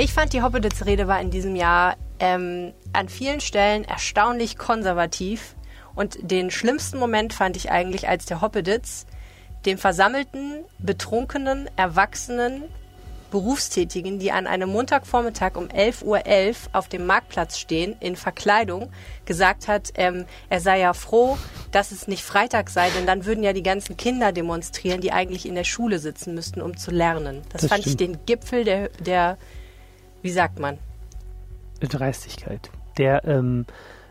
Ich fand, die Hoppeditz-Rede war in diesem Jahr ähm, an vielen Stellen erstaunlich konservativ. Und den schlimmsten Moment fand ich eigentlich, als der Hoppeditz dem versammelten, betrunkenen, erwachsenen Berufstätigen, die an einem Montagvormittag um 11.11 Uhr .11 auf dem Marktplatz stehen, in Verkleidung, gesagt hat, ähm, er sei ja froh, dass es nicht Freitag sei, denn dann würden ja die ganzen Kinder demonstrieren, die eigentlich in der Schule sitzen müssten, um zu lernen. Das, Das fand stimmt. ich den Gipfel der, der, wie sagt man? Dreistigkeit. Der, ähm,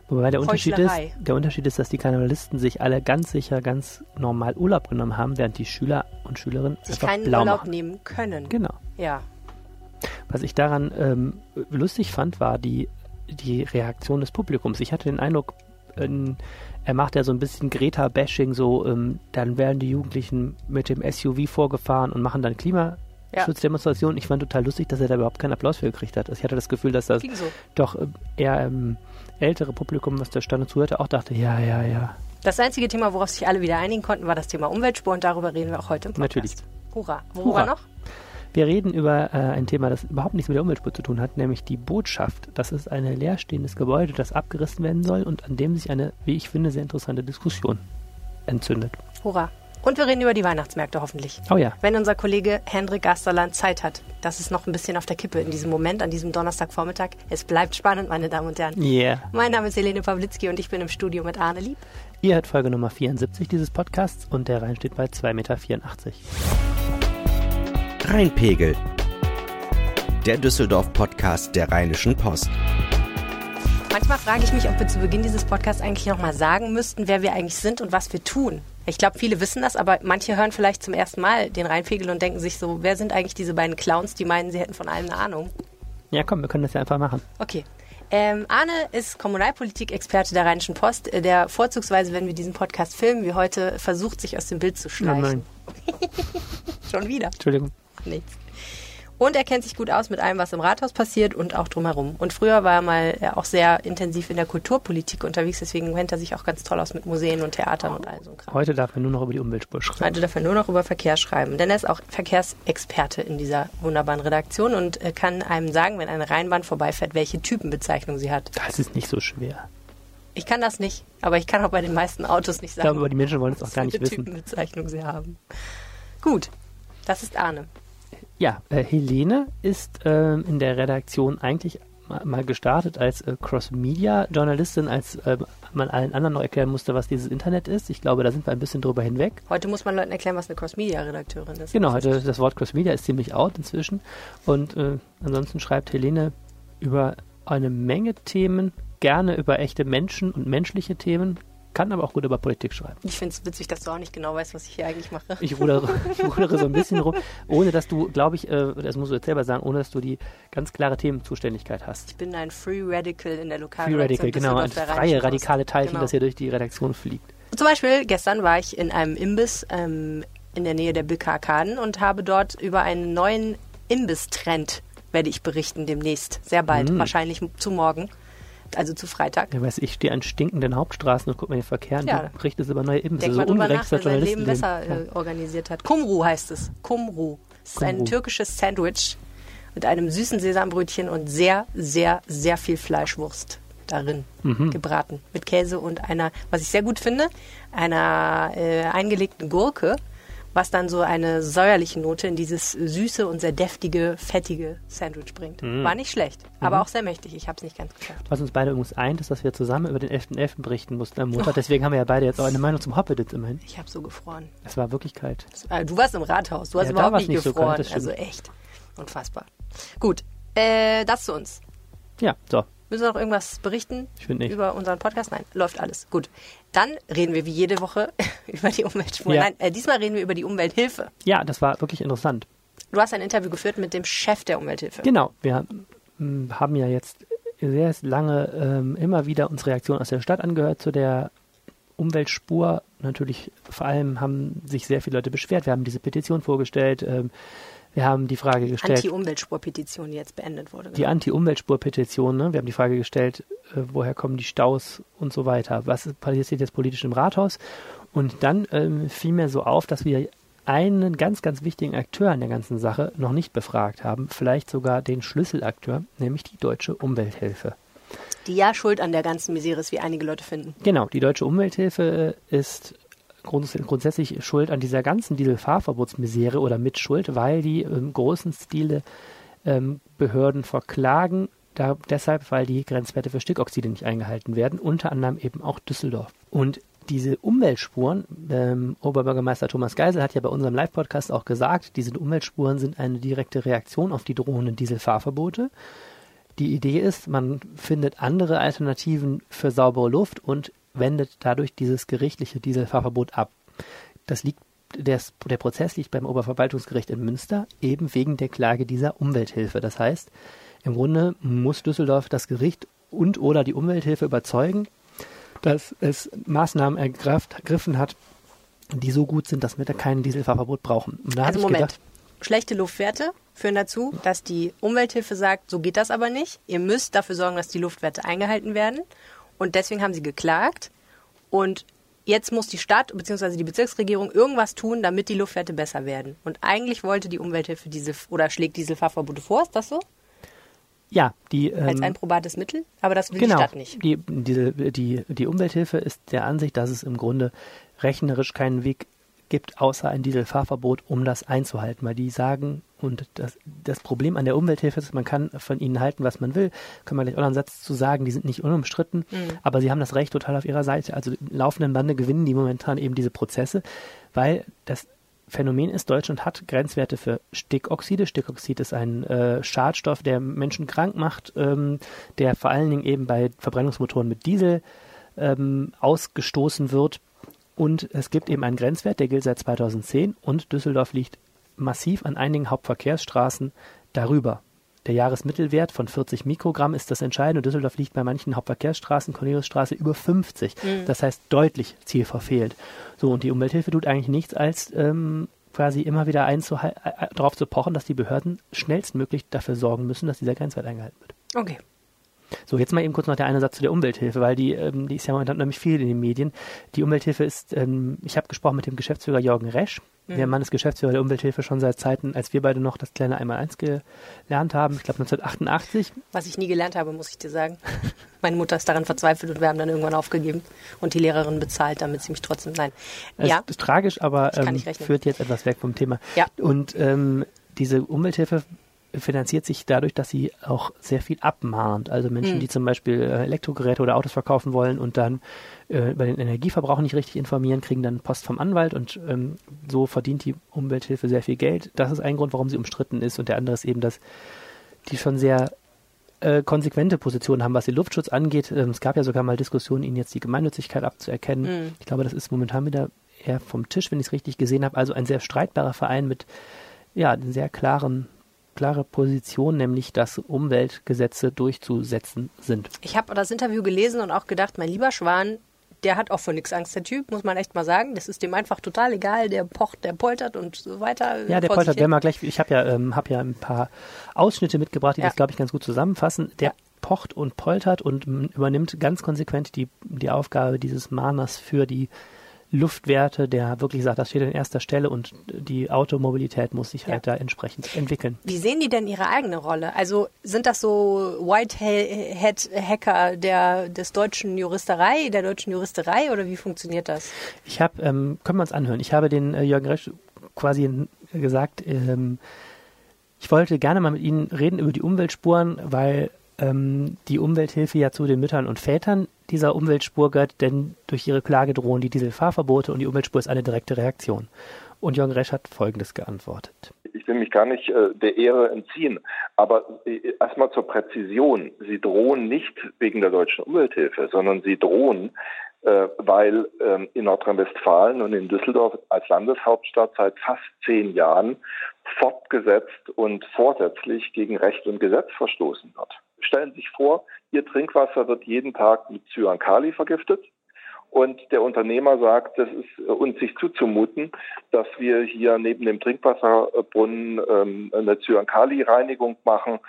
wobei der Unterschied ist, der Unterschied ist, dass die Karnevalisten sich alle ganz sicher, ganz normal Urlaub genommen haben, während die Schüler und Schülerinnen Sich einfach keinen blau Urlaub machen. nehmen können. Genau. Ja. Was ich daran ähm, lustig fand, war die, die Reaktion des Publikums. Ich hatte den Eindruck, ähm, er macht ja so ein bisschen Greta-Bashing, so ähm, dann werden die Jugendlichen mit dem SUV vorgefahren und machen dann Klimaschutzdemonstrationen. Ich fand total lustig, dass er da überhaupt keinen Applaus für gekriegt hat. Also ich hatte das Gefühl, dass das so. doch ähm, eher ähm, ältere Publikum, was da stand und zuhörte, auch dachte, ja, ja, ja. Das einzige Thema, worauf sich alle wieder einigen konnten, war das Thema Umweltspur und darüber reden wir auch heute im Podcast. Natürlich. Hurra. Worüber Hurra. noch? Wir reden über äh, ein Thema, das überhaupt nichts mit der Umweltspur zu tun hat, nämlich die Botschaft. Das ist ein leerstehendes Gebäude, das abgerissen werden soll und an dem sich eine, wie ich finde, sehr interessante Diskussion entzündet. Hurra. Und wir reden über die Weihnachtsmärkte hoffentlich. Oh ja. Wenn unser Kollege Hendrik Gasterland Zeit hat. Das ist noch ein bisschen auf der Kippe in diesem Moment, an diesem Donnerstagvormittag. Es bleibt spannend, meine Damen und Herren. Yeah. Mein Name ist Helene Pawlitzki und ich bin im Studio mit Arne Lieb. Ihr hört Folge Nummer 74 dieses Podcasts und der Rhein steht bei 2,84 Meter. Rheinpegel. Der Düsseldorf-Podcast der Rheinischen Post. Manchmal frage ich mich, ob wir zu Beginn dieses Podcasts eigentlich nochmal sagen müssten, wer wir eigentlich sind und was wir tun. Ich glaube, viele wissen das, aber manche hören vielleicht zum ersten Mal den Rheinpegel und denken sich so, wer sind eigentlich diese beiden Clowns, die meinen, sie hätten von allem eine Ahnung. Ja, komm, wir können das ja einfach machen. Okay. Ähm, Arne ist Kommunalpolitik-Experte der Rheinischen Post, äh, der vorzugsweise, wenn wir diesen Podcast filmen, wie heute versucht, sich aus dem Bild zu schleichen. nein. Schon wieder. Entschuldigung. Nichts. Und er kennt sich gut aus mit allem, was im Rathaus passiert und auch drumherum. Und früher war er mal äh, auch sehr intensiv in der Kulturpolitik unterwegs, deswegen kennt er sich auch ganz toll aus mit Museen und Theatern und all so Kram. Heute darf er nur noch über die Umweltspur schreiben. Heute darf er nur noch über Verkehr schreiben, denn er ist auch Verkehrsexperte in dieser wunderbaren Redaktion und äh, kann einem sagen, wenn eine Rheinbahn vorbeifährt, welche Typenbezeichnung sie hat. Das ist nicht so schwer. Ich kann das nicht, aber ich kann auch bei den meisten Autos nicht Ich sagen, glaube, aber die Menschen wollen es auch gar nicht wissen. Typenbezeichnung sie haben. Gut, das ist Arne. Ja, äh, Helene ist ähm, in der Redaktion eigentlich ma- mal gestartet als äh, Cross-Media-Journalistin, als äh, man allen anderen noch erklären musste, was dieses Internet ist. Ich glaube, da sind wir ein bisschen drüber hinweg. Heute muss man Leuten erklären, was eine Cross-Media-Redakteurin ist. Genau, heute das Wort Cross-Media ist ziemlich out inzwischen. Und äh, ansonsten schreibt Helene über eine Menge Themen, gerne über echte Menschen und menschliche Themen, kann aber auch gut über Politik schreiben. Ich finde es witzig, dass du auch nicht genau weißt, was ich hier eigentlich mache. Ich rudere, ich rudere so ein bisschen rum, ohne dass du, glaube ich, äh, das musst du jetzt selber sagen, ohne dass du die ganz klare Themenzuständigkeit hast. Ich bin ein Free Radical in der Free Lokalredaktion. Radical, genau, ein freie, radikale Teilchen, Genau. das hier durch die Redaktion fliegt. Zum Beispiel, gestern war ich in einem Imbiss ähm, in der Nähe der Bücker Arkaden und habe dort über einen neuen Imbiss-Trend werde ich berichten demnächst. Sehr bald, Mm. wahrscheinlich zu morgen, also zu Freitag. Ja, weißt, du, ich stehe an stinkenden Hauptstraßen und guck mir den Verkehr an. Ja. Du berichtest über neue. Denk So ungerecht nach, wer Leben besser äh, organisiert hat. Kumru heißt es. Kumru. Es ist ein türkisches Sandwich mit einem süßen Sesambrötchen und sehr, sehr, sehr viel Fleischwurst darin Mhm. gebraten. Mit Käse und einer, was ich sehr gut finde, einer äh, eingelegten Gurke, was dann so eine säuerliche Note in dieses süße und sehr deftige, fettige Sandwich bringt. Mhm. War nicht schlecht, aber auch sehr mächtig. Ich habe es nicht ganz geschafft. Was uns beide übrigens eint, ist, dass wir zusammen über den 11.11. berichten mussten am Montag. Deswegen haben wir ja beide jetzt auch eine Meinung zum Hoppeditz immerhin. Ich habe so gefroren. Es war wirklich kalt. Du warst im Rathaus, du hast Ja, überhaupt nicht nicht so gefroren. kalt, das stimmt. also echt. Unfassbar. Gut, äh, das zu uns. Ja, so. Müssen wir noch irgendwas berichten? Ich finde nicht. Über unseren Podcast? Nein, läuft alles. Gut. Dann reden wir wie jede Woche über die Umweltspur. Ja. Nein, äh, diesmal reden wir über die Umwelthilfe. Ja, das war wirklich interessant. Du hast ein Interview geführt mit dem Chef der Umwelthilfe. Genau, wir mm, haben ja jetzt sehr lange ähm, immer wieder uns Reaktionen aus der Stadt angehört zu der Umweltspur. Natürlich vor allem haben sich sehr viele Leute beschwert. Wir haben diese Petition vorgestellt. Ähm, wir haben die Frage gestellt, Anti-Umweltspur-Petition, die jetzt beendet wurde. die Anti-Umweltspur-Petition. Ne? Wir haben die Frage gestellt, äh, woher kommen die Staus und so weiter. Was passiert jetzt politisch im Rathaus? Und dann ähm, fiel mir so auf, dass wir einen ganz, ganz wichtigen Akteur in der ganzen Sache noch nicht befragt haben, vielleicht sogar den Schlüsselakteur, nämlich die Deutsche Umwelthilfe. Die ja schuld an der ganzen Misere ist, wie einige Leute finden. Genau, die Deutsche Umwelthilfe ist grundsätzlich schuld an dieser ganzen Dieselfahrverbotsmisere oder Mitschuld, weil die im großen Stile ähm, Behörden verklagen, da, deshalb, weil die Grenzwerte für Stickoxide nicht eingehalten werden, unter anderem eben auch Düsseldorf. Und diese Umweltspuren, ähm, Oberbürgermeister Thomas Geisel hat ja bei unserem Live-Podcast auch gesagt, diese Umweltspuren sind eine direkte Reaktion auf die drohenden Dieselfahrverbote. Die Idee ist, man findet andere Alternativen für saubere Luft und wendet dadurch dieses gerichtliche Dieselfahrverbot ab. Das liegt, der, der Prozess liegt beim Oberverwaltungsgericht in Münster, eben wegen der Klage dieser Umwelthilfe. Das heißt, im Grunde muss Düsseldorf das Gericht und oder die Umwelthilfe überzeugen, dass es Maßnahmen ergriffen hat, die so gut sind, dass wir da kein Dieselfahrverbot brauchen. also Moment, gedacht, schlechte Luftwerte führen dazu, dass die Umwelthilfe sagt, so geht das aber nicht. Ihr müsst dafür sorgen, dass die Luftwerte eingehalten werden. Und deswegen haben sie geklagt. Und jetzt muss die Stadt bzw. die Bezirksregierung irgendwas tun, damit die Luftwerte besser werden. Und eigentlich wollte die Umwelthilfe diese oder schlägt Dieselfahrverbote vor, ist das so? Ja, die ähm, als ein probates Mittel, aber das will genau, die Stadt nicht. Die, diese, die, die Umwelthilfe ist der Ansicht, dass es im Grunde rechnerisch keinen Weg gibt, außer ein Dieselfahrverbot, um das einzuhalten, weil die sagen, und das, das Problem an der Umwelthilfe ist, man kann von ihnen halten, was man will, können wir gleich auch einen Satz zu sagen, die sind nicht unumstritten, mhm. aber sie haben das Recht total auf ihrer Seite. Also laufenden Bande gewinnen die momentan eben diese Prozesse, weil das Phänomen ist, Deutschland hat Grenzwerte für Stickoxide. Stickoxid ist ein äh, Schadstoff, der Menschen krank macht, ähm, der vor allen Dingen eben bei Verbrennungsmotoren mit Diesel ähm, ausgestoßen wird. Und es gibt eben einen Grenzwert, der gilt seit 2010 und Düsseldorf liegt massiv an einigen Hauptverkehrsstraßen darüber. Der Jahresmittelwert von 40 Mikrogramm ist das Entscheidende. Düsseldorf liegt bei manchen Hauptverkehrsstraßen, Corneliusstraße, über 50. Mhm. Das heißt deutlich zielverfehlt. So, und die Umwelthilfe tut eigentlich nichts, als ähm, quasi immer wieder äh, darauf zu pochen, dass die Behörden schnellstmöglich dafür sorgen müssen, dass dieser Grenzwert eingehalten wird. Okay. So, jetzt mal eben kurz noch der eine Satz zu der Umwelthilfe, weil die, ähm, die ist ja momentan nämlich viel in den Medien. Die Umwelthilfe ist, ähm, ich habe gesprochen mit dem Geschäftsführer Jürgen Resch. Mhm. Der Mann ist Geschäftsführer der Umwelthilfe schon seit Zeiten, als wir beide noch das kleine Einmaleins gelernt haben, ich glaube 1988. Was ich nie gelernt habe, muss ich dir sagen. Meine Mutter ist daran verzweifelt und wir haben dann irgendwann aufgegeben und die Lehrerin bezahlt, damit sie mich trotzdem, nein. Es ja. ist tragisch, aber ähm, führt jetzt etwas weg vom Thema. Ja. Und ähm, diese Umwelthilfe finanziert sich dadurch, dass sie auch sehr viel abmahnt. Also Menschen, mhm. die zum Beispiel äh, Elektrogeräte oder Autos verkaufen wollen und dann äh, über den Energieverbrauch nicht richtig informieren, kriegen dann Post vom Anwalt und ähm, so verdient die Umwelthilfe sehr viel Geld. Das ist ein Grund, warum sie umstritten ist und der andere ist eben, dass die schon sehr äh, konsequente Positionen haben, was den Luftschutz angeht. Ähm, es gab ja sogar mal Diskussionen, ihnen jetzt die Gemeinnützigkeit abzuerkennen. Mhm. Ich glaube, das ist momentan wieder eher vom Tisch, wenn ich es richtig gesehen habe. Also ein sehr streitbarer Verein mit ja, sehr klaren klare Position, nämlich dass Umweltgesetze durchzusetzen sind. Ich habe das Interview gelesen und auch gedacht, mein lieber Schwan, der hat auch vor nichts Angst, der Typ, muss man echt mal sagen. Das ist dem einfach total egal. Der pocht, der poltert und so weiter. Ja, der poltert. Wenn wir gleich, ich habe ja, ähm, hab ja ein paar Ausschnitte mitgebracht, die ja. das, glaube ich, ganz gut zusammenfassen. Der ja. pocht und poltert und übernimmt ganz konsequent die, die Aufgabe dieses Mahners für die Luftwerte, der wirklich sagt, das steht an erster Stelle und die Automobilität muss sich halt ja. da entsprechend entwickeln. Wie sehen die denn ihre eigene Rolle? Also sind das so Whitehead-Hacker der des deutschen Juristerei, der deutschen Juristerei oder wie funktioniert das? Ich habe, ähm, können wir uns anhören, ich habe den äh, Jürgen Resch quasi gesagt, ähm, ich wollte gerne mal mit Ihnen reden über die Umweltspuren, weil ähm, die Umwelthilfe ja zu den Müttern und Vätern dieser Umweltspur gehört, denn durch ihre Klage drohen die Dieselfahrverbote und die Umweltspur ist eine direkte Reaktion. Und Jürgen Resch hat Folgendes geantwortet. Ich will mich gar nicht äh, der Ehre entziehen, aber äh, erstmal zur Präzision. Sie drohen nicht wegen der deutschen Umwelthilfe, sondern sie drohen, äh, weil ähm, in Nordrhein-Westfalen und in Düsseldorf als Landeshauptstadt seit fast zehn Jahren fortgesetzt und vorsätzlich gegen Recht und Gesetz verstoßen wird. Stellen Sie sich vor, Ihr Trinkwasser wird jeden Tag mit Cyankali vergiftet. Und der Unternehmer sagt, das ist uns sich zuzumuten, dass wir hier neben dem Trinkwasserbrunnen ähm, eine Cyankali-Reinigung machen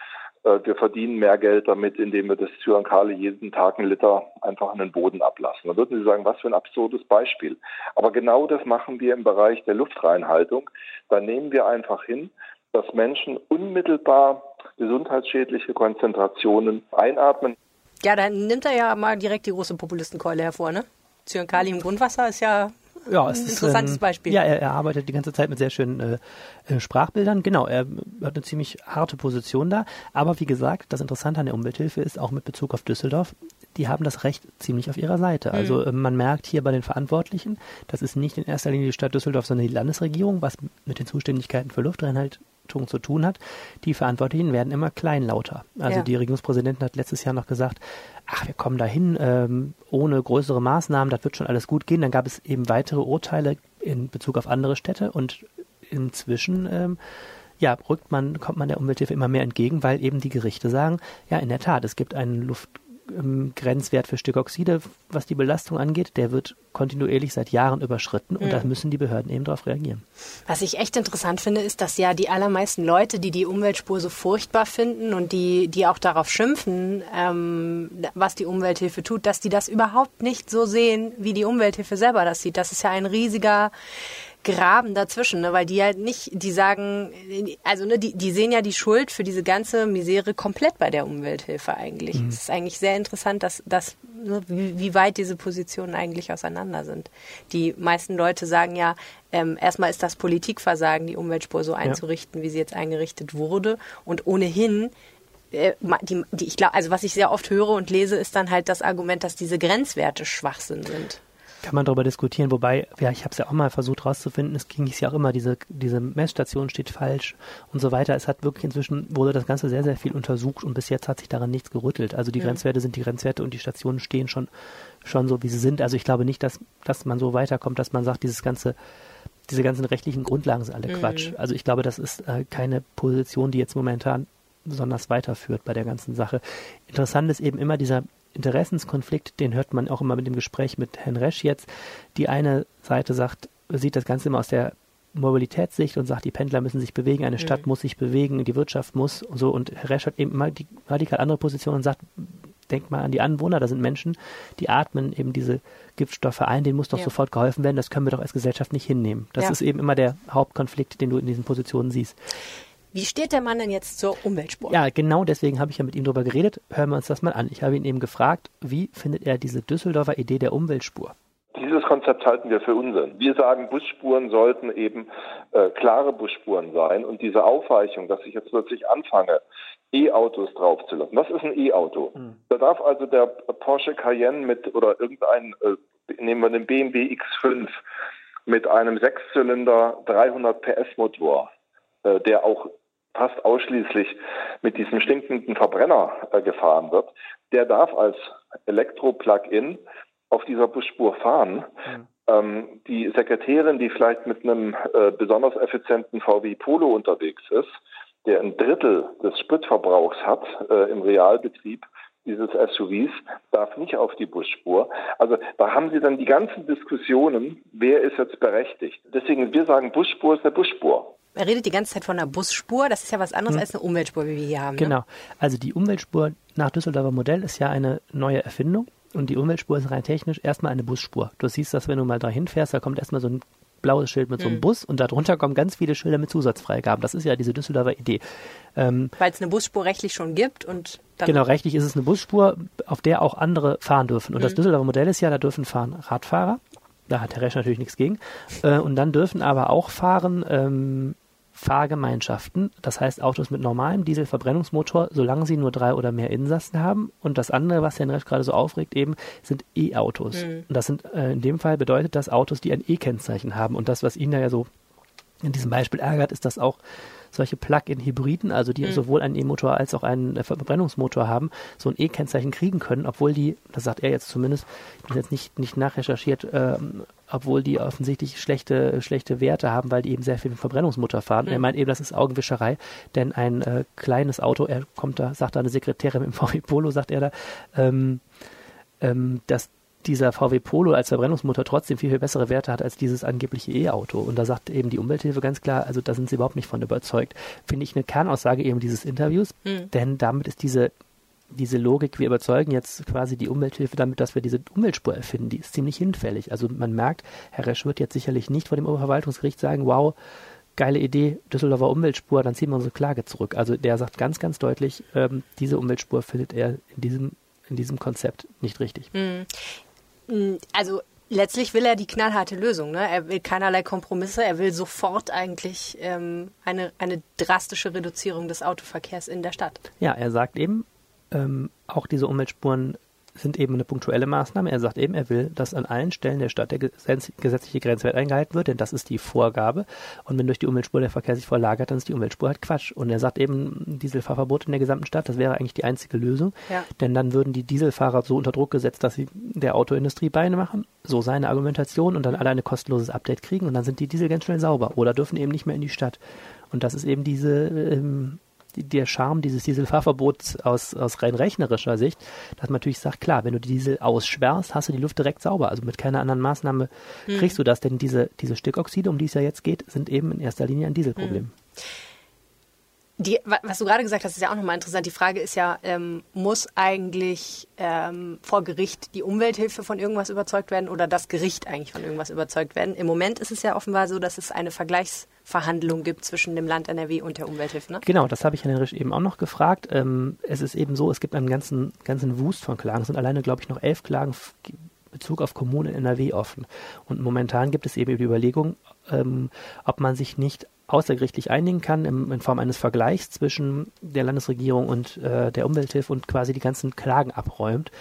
äh, wir verdienen mehr Geld damit, indem wir das Zyankali jeden Tag einen Liter einfach an den Boden ablassen. Da würden Sie sagen, was für ein absurdes Beispiel. Aber genau das machen wir im Bereich der Luftreinhaltung. Da nehmen wir einfach hin, dass Menschen unmittelbar gesundheitsschädliche Konzentrationen einatmen. Ja, dann nimmt er ja mal direkt die große Populistenkeule hervor, ne? Zyankali im Grundwasser ist ja ja, es ein interessantes ist, ähm, Beispiel. Ja, er, er, arbeitet die ganze Zeit mit sehr schönen äh, äh, Sprachbildern. Genau, er hat eine ziemlich harte Position da. Aber wie gesagt, das Interessante an der Umwelthilfe ist auch mit Bezug auf Düsseldorf, die haben das Recht ziemlich auf ihrer Seite. Also, mhm. Also man merkt hier bei den Verantwortlichen, das ist nicht in erster Linie die Stadt Düsseldorf, sondern die Landesregierung, was mit den Zuständigkeiten für Luftreinhalt zu tun hat. Die Verantwortlichen werden immer kleinlauter. Also ja. die Regierungspräsidentin hat letztes Jahr noch gesagt, ach, wir kommen dahin ähm, ohne größere Maßnahmen, das wird schon alles gut gehen. Dann gab es eben weitere Urteile in Bezug auf andere Städte und inzwischen ähm, ja, rückt man, kommt man der Umwelthilfe immer mehr entgegen, weil eben die Gerichte sagen, ja, in der Tat, es gibt einen Luft, ähm, Grenzwert für Stickoxide, was die Belastung angeht, der wird kontinuierlich seit Jahren überschritten und mhm. da müssen die Behörden eben darauf reagieren. Was ich echt interessant finde, ist, dass ja die allermeisten Leute, die die Umweltspur so furchtbar finden und die, die auch darauf schimpfen, ähm, was die Umwelthilfe tut, dass die das überhaupt nicht so sehen, wie die Umwelthilfe selber das sieht. Das ist ja ein riesiger Graben dazwischen, ne? weil die halt nicht, die sagen, also ne, die, die sehen ja die Schuld für diese ganze Misere komplett bei der Umwelthilfe eigentlich. Mhm. Es ist eigentlich sehr interessant, dass, dass ne, wie, wie weit diese Positionen eigentlich auseinander sind. Die meisten Leute sagen ja, ähm, erstmal ist das Politikversagen, die Umweltspur so einzurichten, ja. wie sie jetzt eingerichtet wurde. Und ohnehin äh, die, die, ich glaube, also was ich sehr oft höre und lese, ist dann halt das Argument, dass diese Grenzwerte Schwachsinn sind kann man darüber diskutieren, wobei, ja, ich habe es ja auch mal versucht rauszufinden, es ging es ja auch immer, diese, diese Messstation steht falsch und so weiter. Es hat wirklich inzwischen, wurde das Ganze sehr, sehr viel untersucht und bis jetzt hat sich daran nichts gerüttelt. Also die ja. Grenzwerte sind die Grenzwerte und die Stationen stehen schon, schon so, wie sie sind. Also ich glaube nicht, dass, dass man so weiterkommt, dass man sagt, dieses ganze, diese ganzen rechtlichen Grundlagen sind alle mhm. Quatsch. Also ich glaube, das ist äh, keine Position, die jetzt momentan besonders weiterführt bei der ganzen Sache. Interessant ist eben immer dieser Interessenskonflikt, den hört man auch immer mit dem Gespräch mit Herrn Resch jetzt. Die eine Seite sagt, sieht das Ganze immer aus der Mobilitätssicht und sagt, die Pendler müssen sich bewegen, eine Stadt mhm. muss sich bewegen, die Wirtschaft muss und so. Und Herr Resch hat eben immer die radikal andere Position und sagt, denkt mal an die Anwohner, da sind Menschen, die atmen eben diese Giftstoffe ein, denen muss doch ja. sofort geholfen werden, das können wir doch als Gesellschaft nicht hinnehmen. Das ja. ist eben immer der Hauptkonflikt, den du in diesen Positionen siehst. Wie steht der Mann denn jetzt zur Umweltspur? Ja, genau deswegen habe ich ja mit ihm darüber geredet. Hören wir uns das mal an. Ich habe ihn eben gefragt, wie findet er diese Düsseldorfer Idee der Umweltspur? Dieses Konzept halten wir für Unsinn. Wir sagen, Busspuren sollten eben äh, klare Busspuren sein und diese Aufweichung, dass ich jetzt plötzlich anfange, E-Autos draufzulassen. Was ist ein E-Auto? Mhm. Da darf also der Porsche Cayenne mit oder irgendein, äh, nehmen wir den BMW X5 mit einem Sechszylinder 300 PS Motor, äh, der auch fast ausschließlich mit diesem stinkenden Verbrenner äh, gefahren wird, der darf als Elektro-Plug-in auf dieser Busspur fahren. Mhm. Ähm, die Sekretärin, die vielleicht mit einem äh, besonders effizienten VW Polo unterwegs ist, der ein Drittel des Spritverbrauchs hat äh, im Realbetrieb dieses SUVs, darf nicht auf die Busspur. Also da haben Sie dann die ganzen Diskussionen, wer ist jetzt berechtigt. Deswegen, wir sagen, Busspur ist eine Busspur. Er redet die ganze Zeit von einer Busspur. Das ist ja was anderes hm. als eine Umweltspur, wie wir hier haben. Ne? Genau. Also die Umweltspur nach Düsseldorfer Modell ist ja eine neue Erfindung. Und die Umweltspur ist rein technisch erstmal eine Busspur. Du siehst das, wenn du mal dahin fährst, da kommt erstmal so ein blaues Schild mit so einem mhm. Bus und darunter kommen ganz viele Schilder mit Zusatzfreigaben. Das ist ja diese Düsseldorfer Idee. Ähm, Weil es eine Busspur rechtlich schon gibt und Genau, rechtlich ist es eine Busspur, auf der auch andere fahren dürfen. Und mhm. das Düsseldorfer Modell ist ja, da dürfen fahren Radfahrer. Da hat der Resch natürlich nichts gegen. Äh, und dann dürfen aber auch fahren ähm, Fahrgemeinschaften, das heißt Autos mit normalem Dieselverbrennungsmotor, solange sie nur drei oder mehr Insassen haben. Und das andere, was Herrn Resch gerade so aufregt, eben sind E-Autos. Mhm. Und das sind äh, in dem Fall bedeutet das Autos, die ein E-Kennzeichen haben. Und das, was ihn da ja so in diesem Beispiel ärgert, ist, dass auch solche Plug-in-Hybriden, also die mhm. sowohl einen E-Motor als auch einen äh, Verbrennungsmotor haben, so ein E-Kennzeichen kriegen können, obwohl die, das sagt er jetzt zumindest, ich habe jetzt nicht, nicht nachrecherchiert, ähm, obwohl die offensichtlich schlechte, schlechte Werte haben, weil die eben sehr viel mit Verbrennungsmotor fahren. Mhm. Er meint eben, das ist Augenwischerei, denn ein äh, kleines Auto, er kommt da, sagt da eine Sekretärin mit dem VW Polo, sagt er da, ähm, ähm, das dieser VW Polo als Verbrennungsmotor trotzdem viel, viel bessere Werte hat als dieses angebliche E-Auto. Und da sagt eben die Umwelthilfe ganz klar, also da sind sie überhaupt nicht von überzeugt. Finde ich eine Kernaussage eben dieses Interviews, mhm. denn damit ist diese diese Logik, wir überzeugen jetzt quasi die Umwelthilfe damit, dass wir diese Umweltspur erfinden, die ist ziemlich hinfällig. Also man merkt, Herr Resch wird jetzt sicherlich nicht vor dem Oberverwaltungsgericht sagen, wow, geile Idee, Düsseldorfer Umweltspur, dann ziehen wir unsere Klage zurück. Also der sagt ganz, ganz deutlich, ähm, diese Umweltspur findet er in diesem, in diesem Konzept nicht richtig. Mm, also letztlich will er die knallharte Lösung. Ne? Er will keinerlei Kompromisse. Er will sofort eigentlich ähm, eine, eine drastische Reduzierung des Autoverkehrs in der Stadt. Ja, er sagt eben, ähm, auch diese Umweltspuren sind eben eine punktuelle Maßnahme. Er sagt eben, er will, dass an allen Stellen der Stadt der gesetzliche Grenzwert eingehalten wird, denn das ist die Vorgabe. Und wenn durch die Umweltspur der Verkehr sich verlagert, dann ist die Umweltspur halt Quatsch. Und er sagt eben, Dieselfahrverbot in der gesamten Stadt, das wäre eigentlich die einzige Lösung. Ja. Denn dann würden die Dieselfahrer so unter Druck gesetzt, dass sie der Autoindustrie Beine machen. So seine Argumentation und dann alle ein kostenloses Update kriegen und dann sind die Diesel ganz schnell sauber oder dürfen eben nicht mehr in die Stadt. Und das ist eben diese ähm, der Charme dieses Dieselfahrverbots aus, aus rein rechnerischer Sicht, dass man natürlich sagt, klar, wenn du die Diesel aussperrst, hast du die Luft direkt sauber. Also mit keiner anderen Maßnahme hm. kriegst du das, denn diese, diese Stickoxide, um die es ja jetzt geht, sind eben in erster Linie ein Dieselproblem. Hm. Die, was du gerade gesagt hast, ist ja auch nochmal interessant. Die Frage ist ja, ähm, muss eigentlich ähm, vor Gericht die Umwelthilfe von irgendwas überzeugt werden oder das Gericht eigentlich von irgendwas überzeugt werden? Im Moment ist es ja offenbar so, dass es eine Vergleichsverhandlung gibt zwischen dem Land NRW und der Umwelthilfe. Ne? Genau, das habe ich Herrn Risch eben auch noch gefragt. Ähm, es ist eben so, es gibt einen ganzen, ganzen Wust von Klagen. Es sind alleine, glaube ich, noch elf Klagen Bezug auf Kommunen in NRW offen. Und momentan gibt es eben die Überlegung, ähm, ob man sich nicht außergerichtlich einigen kann im, in Form eines Vergleichs zwischen der Landesregierung und äh, der Umwelthilfe und quasi die ganzen Klagen abräumt.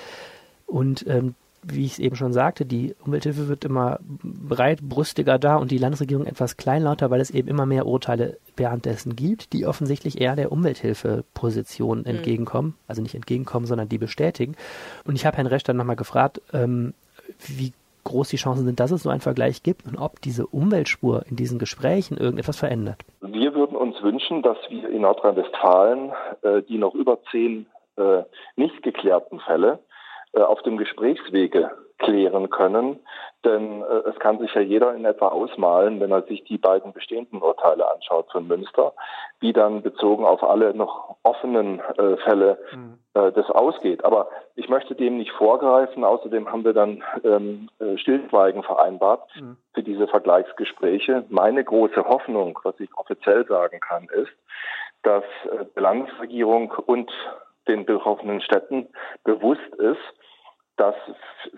Und ähm, wie ich es eben schon sagte, die Umwelthilfe wird immer breitbrüstiger da und die Landesregierung etwas kleinlauter, weil es eben immer mehr Urteile währenddessen gibt, die offensichtlich eher der Umwelthilfeposition mhm. entgegenkommen. Also nicht entgegenkommen, sondern die bestätigen. Und ich habe Herrn Resch dann nochmal gefragt, ähm, wie groß die Chancen sind, dass es so einen Vergleich gibt und ob diese Umweltspur in diesen Gesprächen irgendetwas verändert. Wir würden uns wünschen, dass wir in Nordrhein-Westfalen äh, die noch über zehn äh, nicht geklärten Fälle äh, auf dem Gesprächswege klären können. Denn äh, es kann sich ja jeder in etwa ausmalen, wenn er sich die beiden bestehenden Urteile anschaut von Münster, wie dann bezogen auf alle noch offenen äh, Fälle mhm. äh, das ausgeht. Aber ich möchte dem nicht vorgreifen. Außerdem haben wir dann ähm, äh, Stillschweigen vereinbart mhm. für diese Vergleichsgespräche. Meine große Hoffnung, was ich offiziell sagen kann, ist, dass äh, die Landesregierung und den betroffenen Städten bewusst ist, dass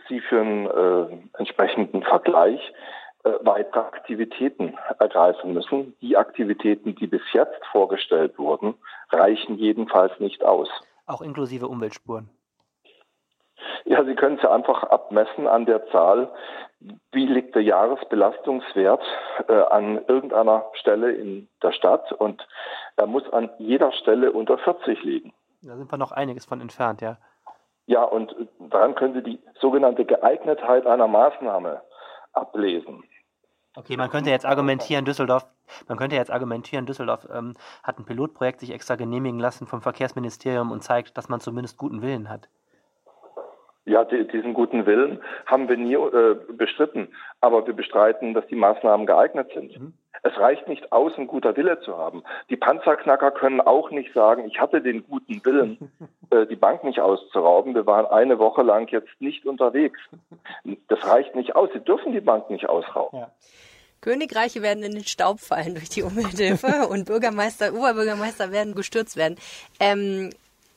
sie für einen äh, entsprechenden Vergleich äh, weitere Aktivitäten ergreifen müssen. Die Aktivitäten, die bis jetzt vorgestellt wurden, reichen jedenfalls nicht aus. Auch inklusive Umweltspuren. Ja, Sie können es ja einfach abmessen an der Zahl, wie liegt der Jahresbelastungswert äh, an irgendeiner Stelle in der Stadt und er muss an jeder Stelle unter 40 liegen. Da sind wir noch einiges von entfernt, ja. Ja, und daran können Sie die sogenannte Geeignetheit einer Maßnahme ablesen. Okay, man könnte jetzt argumentieren, Düsseldorf, man könnte jetzt argumentieren, Düsseldorf ähm, hat ein Pilotprojekt sich extra genehmigen lassen vom Verkehrsministerium und zeigt, dass man zumindest guten Willen hat. Ja, die, diesen guten Willen haben wir nie äh, bestritten, aber wir bestreiten, dass die Maßnahmen geeignet sind. Mhm. Es reicht nicht aus, ein guter Wille zu haben. Die Panzerknacker können auch nicht sagen, ich hatte den guten Willen, äh, die Bank nicht auszurauben. Wir waren eine Woche lang jetzt nicht unterwegs. Das reicht nicht aus. Sie dürfen die Bank nicht ausrauben. Ja. Königreiche werden in den Staub fallen durch die Umwelthilfe und Bürgermeister, Oberbürgermeister werden gestürzt werden. Ähm,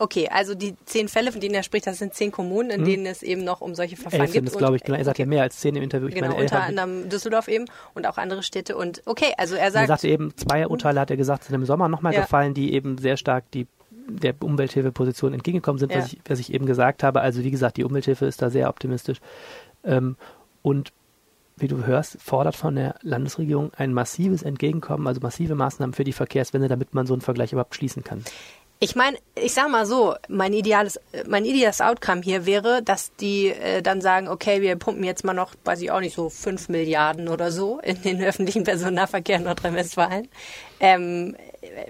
Okay, also die zehn Fälle, von denen er spricht, das sind zehn Kommunen, in hm. denen es eben noch um solche Verfahren Elf gibt. Das glaube ich, er sagt ja mehr als zehn im Interview. Ich genau, meine, unter anderem Düsseldorf eben und auch andere Städte. Und okay, also er sagt. Er sagte eben, zwei Urteile hat er gesagt, sind im Sommer nochmal ja. gefallen, die eben sehr stark die der Umwelthilfeposition entgegengekommen sind, ja. was, ich, was ich eben gesagt habe. Also wie gesagt, die Umwelthilfe ist da sehr optimistisch. Ähm, und wie du hörst, fordert von der Landesregierung ein massives Entgegenkommen, also massive Maßnahmen für die Verkehrswende, damit man so einen Vergleich überhaupt schließen kann. Ich meine, ich sag mal so, mein ideales, mein ideales Outcome hier wäre, dass die äh, dann sagen, okay, wir pumpen jetzt mal noch, weiß ich auch nicht, so fünf Milliarden oder so in den öffentlichen Personennahverkehr in Nordrhein-Westfalen. Ähm,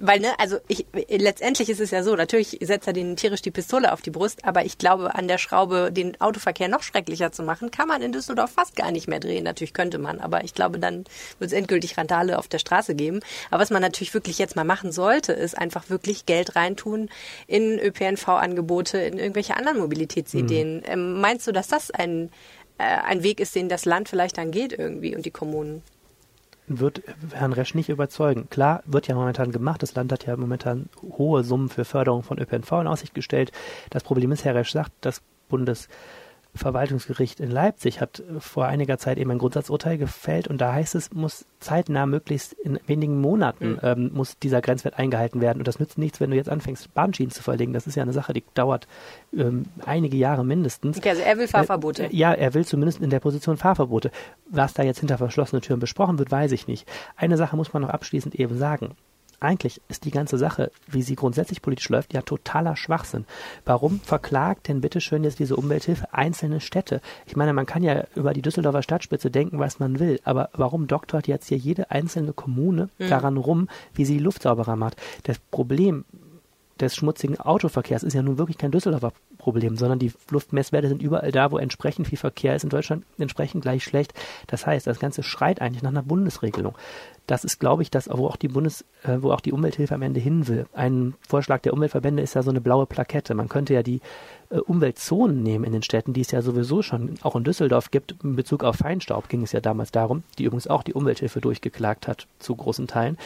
weil, ne, also ich, letztendlich ist es ja so, natürlich setzt er den tierisch die Pistole auf die Brust, aber ich glaube, an der Schraube den Autoverkehr noch schrecklicher zu machen, kann man in Düsseldorf fast gar nicht mehr drehen. Natürlich könnte man, aber ich glaube, dann wird es endgültig Randale auf der Straße geben. Aber was man natürlich wirklich jetzt mal machen sollte, ist einfach wirklich Geld reintun in ÖPNV-Angebote, in irgendwelche anderen Mobilitätsideen. Mhm. Ähm, meinst du, dass das ein, äh, ein Weg ist, den das Land vielleicht dann geht irgendwie und die Kommunen? Wird Herrn Resch nicht überzeugen. Klar, wird ja momentan gemacht. Das Land hat ja momentan hohe Summen für Förderung von ÖPNV in Aussicht gestellt. Das Problem ist, Herr Resch sagt, das Bundes Verwaltungsgericht in Leipzig hat vor einiger Zeit eben ein Grundsatzurteil gefällt und da heißt es, muss zeitnah, möglichst in wenigen Monaten, mhm. ähm, muss dieser Grenzwert eingehalten werden. Und das nützt nichts, wenn du jetzt anfängst, Bahnschienen zu verlegen. Das ist ja eine Sache, die dauert ähm, einige Jahre mindestens. Okay, also er will Fahrverbote. Äh, ja, er will zumindest in der Position Fahrverbote. Was da jetzt hinter verschlossenen Türen besprochen wird, weiß ich nicht. Eine Sache muss man noch abschließend eben sagen eigentlich ist die ganze Sache, wie sie grundsätzlich politisch läuft, ja totaler Schwachsinn. Warum verklagt denn bitteschön jetzt diese Umwelthilfe einzelne Städte? Ich meine, man kann ja über die Düsseldorfer Stadtspitze denken, was man will, aber warum doktort jetzt hier jede einzelne Kommune mhm. daran rum, wie sie Luft sauberer macht? Das Problem des schmutzigen Autoverkehrs ist ja nun wirklich kein Düsseldorfer Problem, sondern die Luftmesswerte sind überall da, wo entsprechend viel Verkehr ist in Deutschland, entsprechend gleich schlecht. Das heißt, das Ganze schreit eigentlich nach einer Bundesregelung. Das ist, glaube ich, das, wo auch die Bundes, äh, wo auch die Umwelthilfe am Ende hin will. Ein Vorschlag der Umweltverbände ist ja so eine blaue Plakette. Man könnte ja die äh, Umweltzonen nehmen in den Städten, die es ja sowieso schon auch in Düsseldorf gibt. In Bezug auf Feinstaub ging es ja damals darum, die übrigens auch die Umwelthilfe durchgeklagt hat, zu großen Teilen.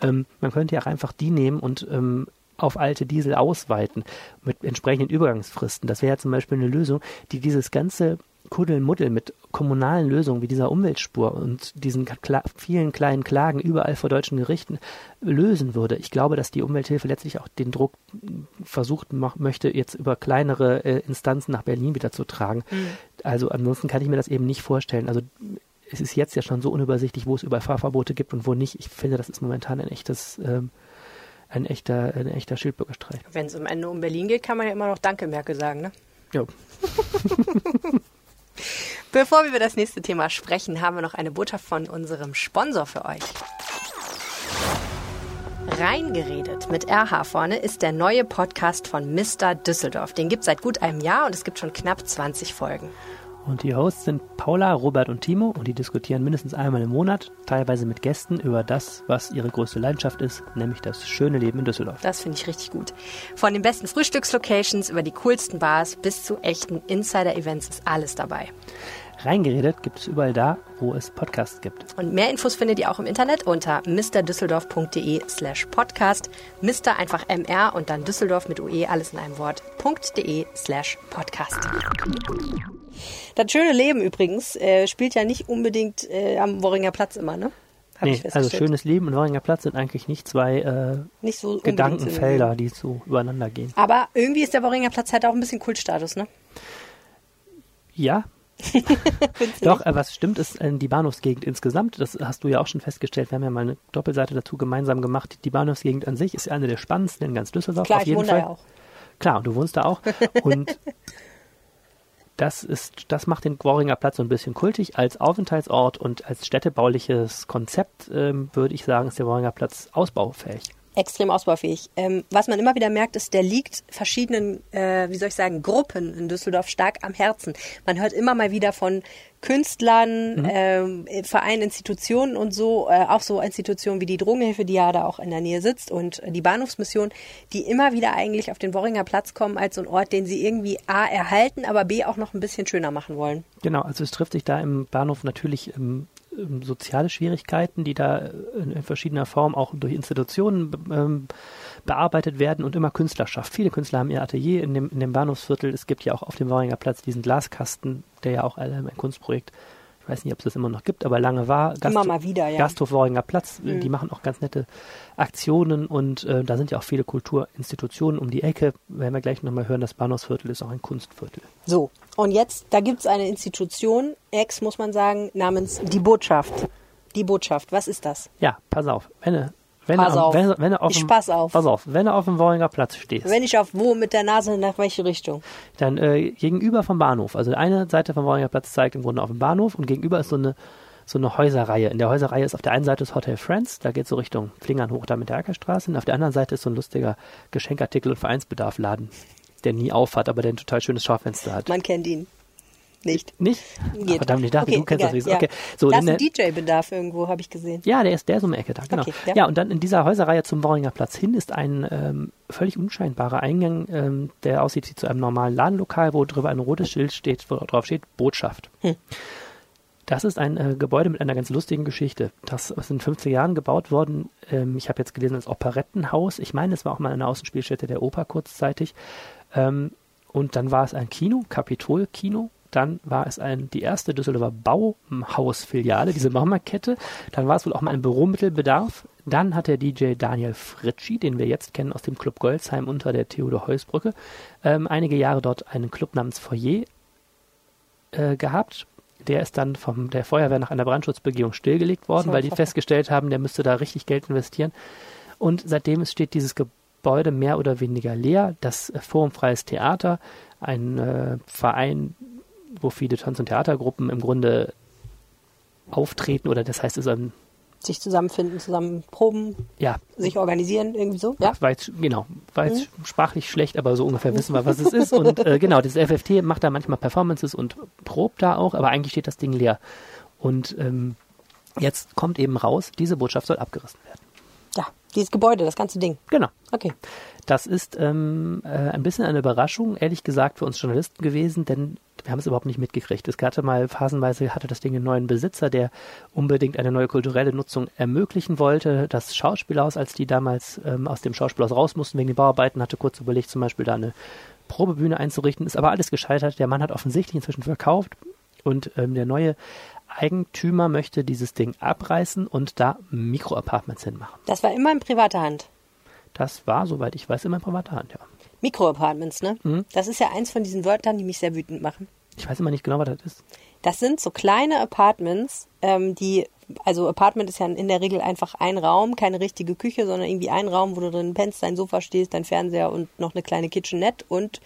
Ähm, man könnte ja auch einfach die nehmen und ähm, auf alte Diesel ausweiten mit entsprechenden Übergangsfristen. Das wäre ja zum Beispiel eine Lösung, die dieses ganze Kuddelmuddel mit kommunalen Lösungen wie dieser Umweltspur und diesen kla vielen kleinen Klagen überall vor deutschen Gerichten lösen würde. Ich glaube, dass die Umwelthilfe letztlich auch den Druck versucht möchte, jetzt über kleinere äh, Instanzen nach Berlin wieder zu tragen. Mhm. Also ansonsten kann ich mir das eben nicht vorstellen. Also es ist jetzt ja schon so unübersichtlich, wo es über Fahrverbote gibt und wo nicht. Ich finde, das ist momentan ein echtes ähm, ein echter, ein echter Schildbürgerstreich. Wenn es am Ende um Berlin geht, kann man ja immer noch Danke, Merkel sagen, ne? Ja. Bevor wir über das nächste Thema sprechen, haben wir noch eine Botschaft von unserem Sponsor für euch. Reingeredet mit RH vorne ist der neue Podcast von Mr. Düsseldorf. Den gibt es seit gut einem Jahr und es gibt schon knapp 20 Folgen. Und die Hosts sind Paula, Robert und Timo und die diskutieren mindestens einmal im Monat, teilweise mit Gästen, über das, was ihre größte Leidenschaft ist, nämlich das schöne Leben in Düsseldorf. Das finde ich richtig gut. Von den besten Frühstückslocations über die coolsten Bars bis zu echten Insider-Events ist alles dabei. Reingeredet gibt es überall da, wo es Podcasts gibt. Und mehr Infos findet ihr auch im Internet unter mrdüsseldorf.de slash podcast. Mr einfach MR und dann Düsseldorf mit UE, alles in einem Wort.de slash podcast. Das schöne Leben übrigens äh, spielt ja nicht unbedingt äh, am Worringer Platz immer, ne? Hab nee, also schönes Leben und Worringer Platz sind eigentlich nicht zwei äh, nicht so Gedankenfelder, die so übereinander gehen. Aber irgendwie ist der Worringer Platz halt auch ein bisschen Kultstatus, ne? Ja, Doch, äh, was stimmt, ist äh, die Bahnhofsgegend insgesamt. Das hast du ja auch schon festgestellt. Wir haben ja mal eine Doppelseite dazu gemeinsam gemacht. Die Bahnhofsgegend an sich ist ja eine der spannendsten in ganz Düsseldorf. Klar, auf jeden ich Fall. Da ja auch. Klar, du wohnst da auch. Und das ist, das macht den Gworinger Platz so ein bisschen kultig. Als Aufenthaltsort und als städtebauliches Konzept ähm, würde ich sagen, ist der Gworinger Platz ausbaufähig extrem ausbaufähig. Ähm, was man immer wieder merkt, ist, der liegt verschiedenen, äh, wie soll ich sagen, Gruppen in Düsseldorf stark am Herzen. Man hört immer mal wieder von Künstlern, mhm. äh, Vereinen, Institutionen und so, äh, auch so Institutionen wie die Drogenhilfe, die ja da auch in der Nähe sitzt und die Bahnhofsmission, die immer wieder eigentlich auf den Worringer Platz kommen als so ein Ort, den sie irgendwie A erhalten, aber B auch noch ein bisschen schöner machen wollen. Genau, also es trifft sich da im Bahnhof natürlich ähm, ähm, soziale Schwierigkeiten, die da in, in verschiedener Form auch durch Institutionen ähm, bearbeitet werden und immer Künstlerschaft. Viele Künstler haben ihr Atelier in dem, in dem Bahnhofsviertel. Es gibt ja auch auf dem Worringer Platz diesen Glaskasten, der ja auch ein Kunstprojekt ich weiß nicht, ob es das immer noch gibt, aber lange war. Gast immer mal wieder, ja. Gasthof Worringer Platz, mhm. die machen auch ganz nette Aktionen und äh, da sind ja auch viele Kulturinstitutionen um die Ecke. Werden wir gleich nochmal hören, das Bahnhofsviertel ist auch ein Kunstviertel. So, und jetzt, da gibt es eine Institution, ex muss man sagen, namens Die Botschaft. Die Botschaft, was ist das? Ja, pass auf. Wenn wenn pass du, auf. Wenn, wenn du auf ich dem, pass auf. Pass auf, wenn du auf dem Worringer Platz stehst. Wenn ich auf wo mit der Nase nach welche Richtung? Dann äh, gegenüber vom Bahnhof. Also eine Seite vom Worringer Platz zeigt im Grunde auf den Bahnhof und gegenüber ist so eine so eine Häuserreihe. In der Häuserreihe ist auf der einen Seite das Hotel Friends, da geht so Richtung Flingern hoch da mit der Ackerstraße. Und auf der anderen Seite ist so ein lustiger Geschenkartikel- und Vereinsbedarfladen, der nie aufhat, aber der ein total schönes Schaufenster hat. Man kennt ihn. Nicht. Nicht? Geht. Verdammt, ich dachte, Okay, du kennst egal, das nicht. ja. Okay. So, da ist ein DJ-Bedarf irgendwo, habe ich gesehen. ja, der ist, der ist um die Ecke da, genau. Okay, ja. ja. und dann in dieser Häuserreihe zum Worringer Platz hin ist ein ähm, völlig unscheinbarer Eingang, ähm, der aussieht wie zu einem normalen Ladenlokal, wo drüber ein rotes Schild steht, wo drauf steht Botschaft. Hm. Das ist ein äh, Gebäude mit einer ganz lustigen Geschichte. Das ist in den 50er Jahren gebaut worden. Ähm, ich habe jetzt gelesen, als Operettenhaus. Ich meine, es war auch mal eine Außenspielstätte der Oper kurzzeitig. Ähm, und dann war es ein Kino, Kapitol-Kino. Dann war es ein, die erste Düsseldorfer Bauhausfiliale, diese Marmerkette. Dann war es wohl auch mal ein Büromittelbedarf. Dann hat der DJ Daniel Fritschi, den wir jetzt kennen aus dem Club Goldsheim unter der Theodor-Heuss-Brücke, ähm, einige Jahre dort einen Club namens Foyer äh, gehabt. Der ist dann von der Feuerwehr nach einer Brandschutzbegehung stillgelegt worden, weil die festgestellt haben, der müsste da richtig Geld investieren. Und seitdem steht dieses Gebäude mehr oder weniger leer. Das äh, Forum Freies Theater, ein äh, Verein, wo viele Tanz- und Theatergruppen im Grunde auftreten oder das heißt, es ist ein, Sich zusammenfinden, zusammen proben, ja, sich organisieren, irgendwie so. Ja. jetzt, genau, war jetzt sprachlich schlecht, aber so ungefähr wissen wir, was es ist. Und äh, genau, das FFT macht da manchmal Performances und probt da auch, aber eigentlich steht das Ding leer. Und ähm, jetzt kommt eben raus, diese Botschaft soll abgerissen werden. ja, dieses Gebäude, das ganze Ding. Genau. Okay. Das ist ähm, äh, ein bisschen eine Überraschung, ehrlich gesagt, für uns Journalisten gewesen, denn wir haben es überhaupt nicht mitgekriegt. Es hatte mal phasenweise, hatte das Ding einen neuen Besitzer, der unbedingt eine neue kulturelle Nutzung ermöglichen wollte. Das Schauspielhaus, als die damals ähm, aus dem Schauspielhaus raus mussten wegen den Bauarbeiten, hatte kurz überlegt, zum Beispiel da eine Probebühne einzurichten, ist aber alles gescheitert. Der Mann hat offensichtlich inzwischen verkauft und ähm, der neue Eigentümer möchte dieses Ding abreißen und da Mikroapartments hinmachen. Das war immer in privater Hand. Das war, soweit ich weiß, immer in privater Hand, ja. Mikroapartments, ne? Mhm. Das ist ja eins von diesen Wörtern, die mich sehr wütend machen. Ich weiß immer nicht genau, was das ist. Das sind so kleine Apartments, ähm, die, also Apartment ist ja in der Regel einfach ein Raum, keine richtige Küche, sondern irgendwie ein Raum, wo du drin pennst, dein Sofa stehst, dein Fernseher und noch eine kleine Kitchenette und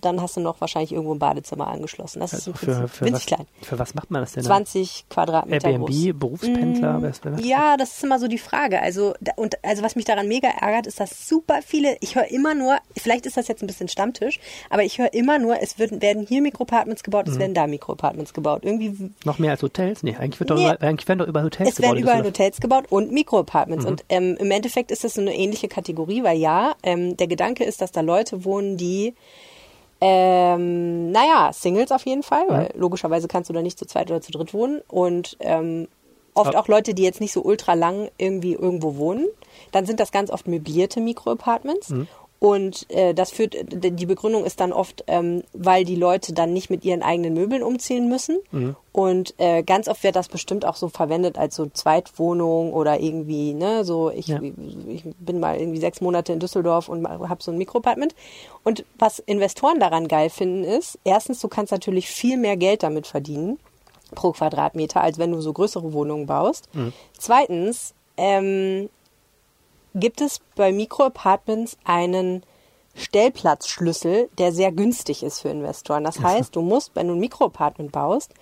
dann hast du noch wahrscheinlich irgendwo ein Badezimmer angeschlossen. Das Also ist für, für, winzig was, klein. für was macht man das denn? 20 Quadratmeter Airbnb, groß. Berufspendler? macht Ja, das ist immer so die Frage. Also, und, also was mich daran mega ärgert, ist, dass super viele, ich höre immer nur, vielleicht ist das jetzt ein bisschen Stammtisch, aber ich höre immer nur, es wird, werden hier Mikroapartments gebaut, Mhm. es werden da Mikroapartments gebaut. Irgendwie? Noch mehr als Hotels? Nee, eigentlich, wird doch Nee. über, eigentlich werden doch über Hotels es werden gebaut. überall Hotels gebaut und Mikroapartments. Mhm. Und ähm, im Endeffekt ist das so eine ähnliche Kategorie, weil ja, ähm, der Gedanke ist, dass da Leute wohnen, die ähm, naja, Singles auf jeden Fall, weil logischerweise kannst du da nicht zu zweit oder zu dritt wohnen. Und ähm, oft auch Leute, die jetzt nicht so ultra lang irgendwie irgendwo wohnen. Dann sind das ganz oft möblierte Mikroapartments. Mhm. Und äh, das führt, die Begründung ist dann oft, ähm, weil die Leute dann nicht mit ihren eigenen Möbeln umziehen müssen. Mhm. Und äh, ganz oft wird das bestimmt auch so verwendet als so Zweitwohnung oder irgendwie, ne, so ich, Ja. ich bin mal irgendwie sechs Monate in Düsseldorf und habe so ein Mikroapartment. Und was Investoren daran geil finden ist, erstens, du kannst natürlich viel mehr Geld damit verdienen pro Quadratmeter, als wenn du so größere Wohnungen baust. Zweitens, ähm, gibt es bei Mikroapartments einen Stellplatzschlüssel, der sehr günstig ist für Investoren. Das heißt, du musst, wenn du ein Mikroapartment baust,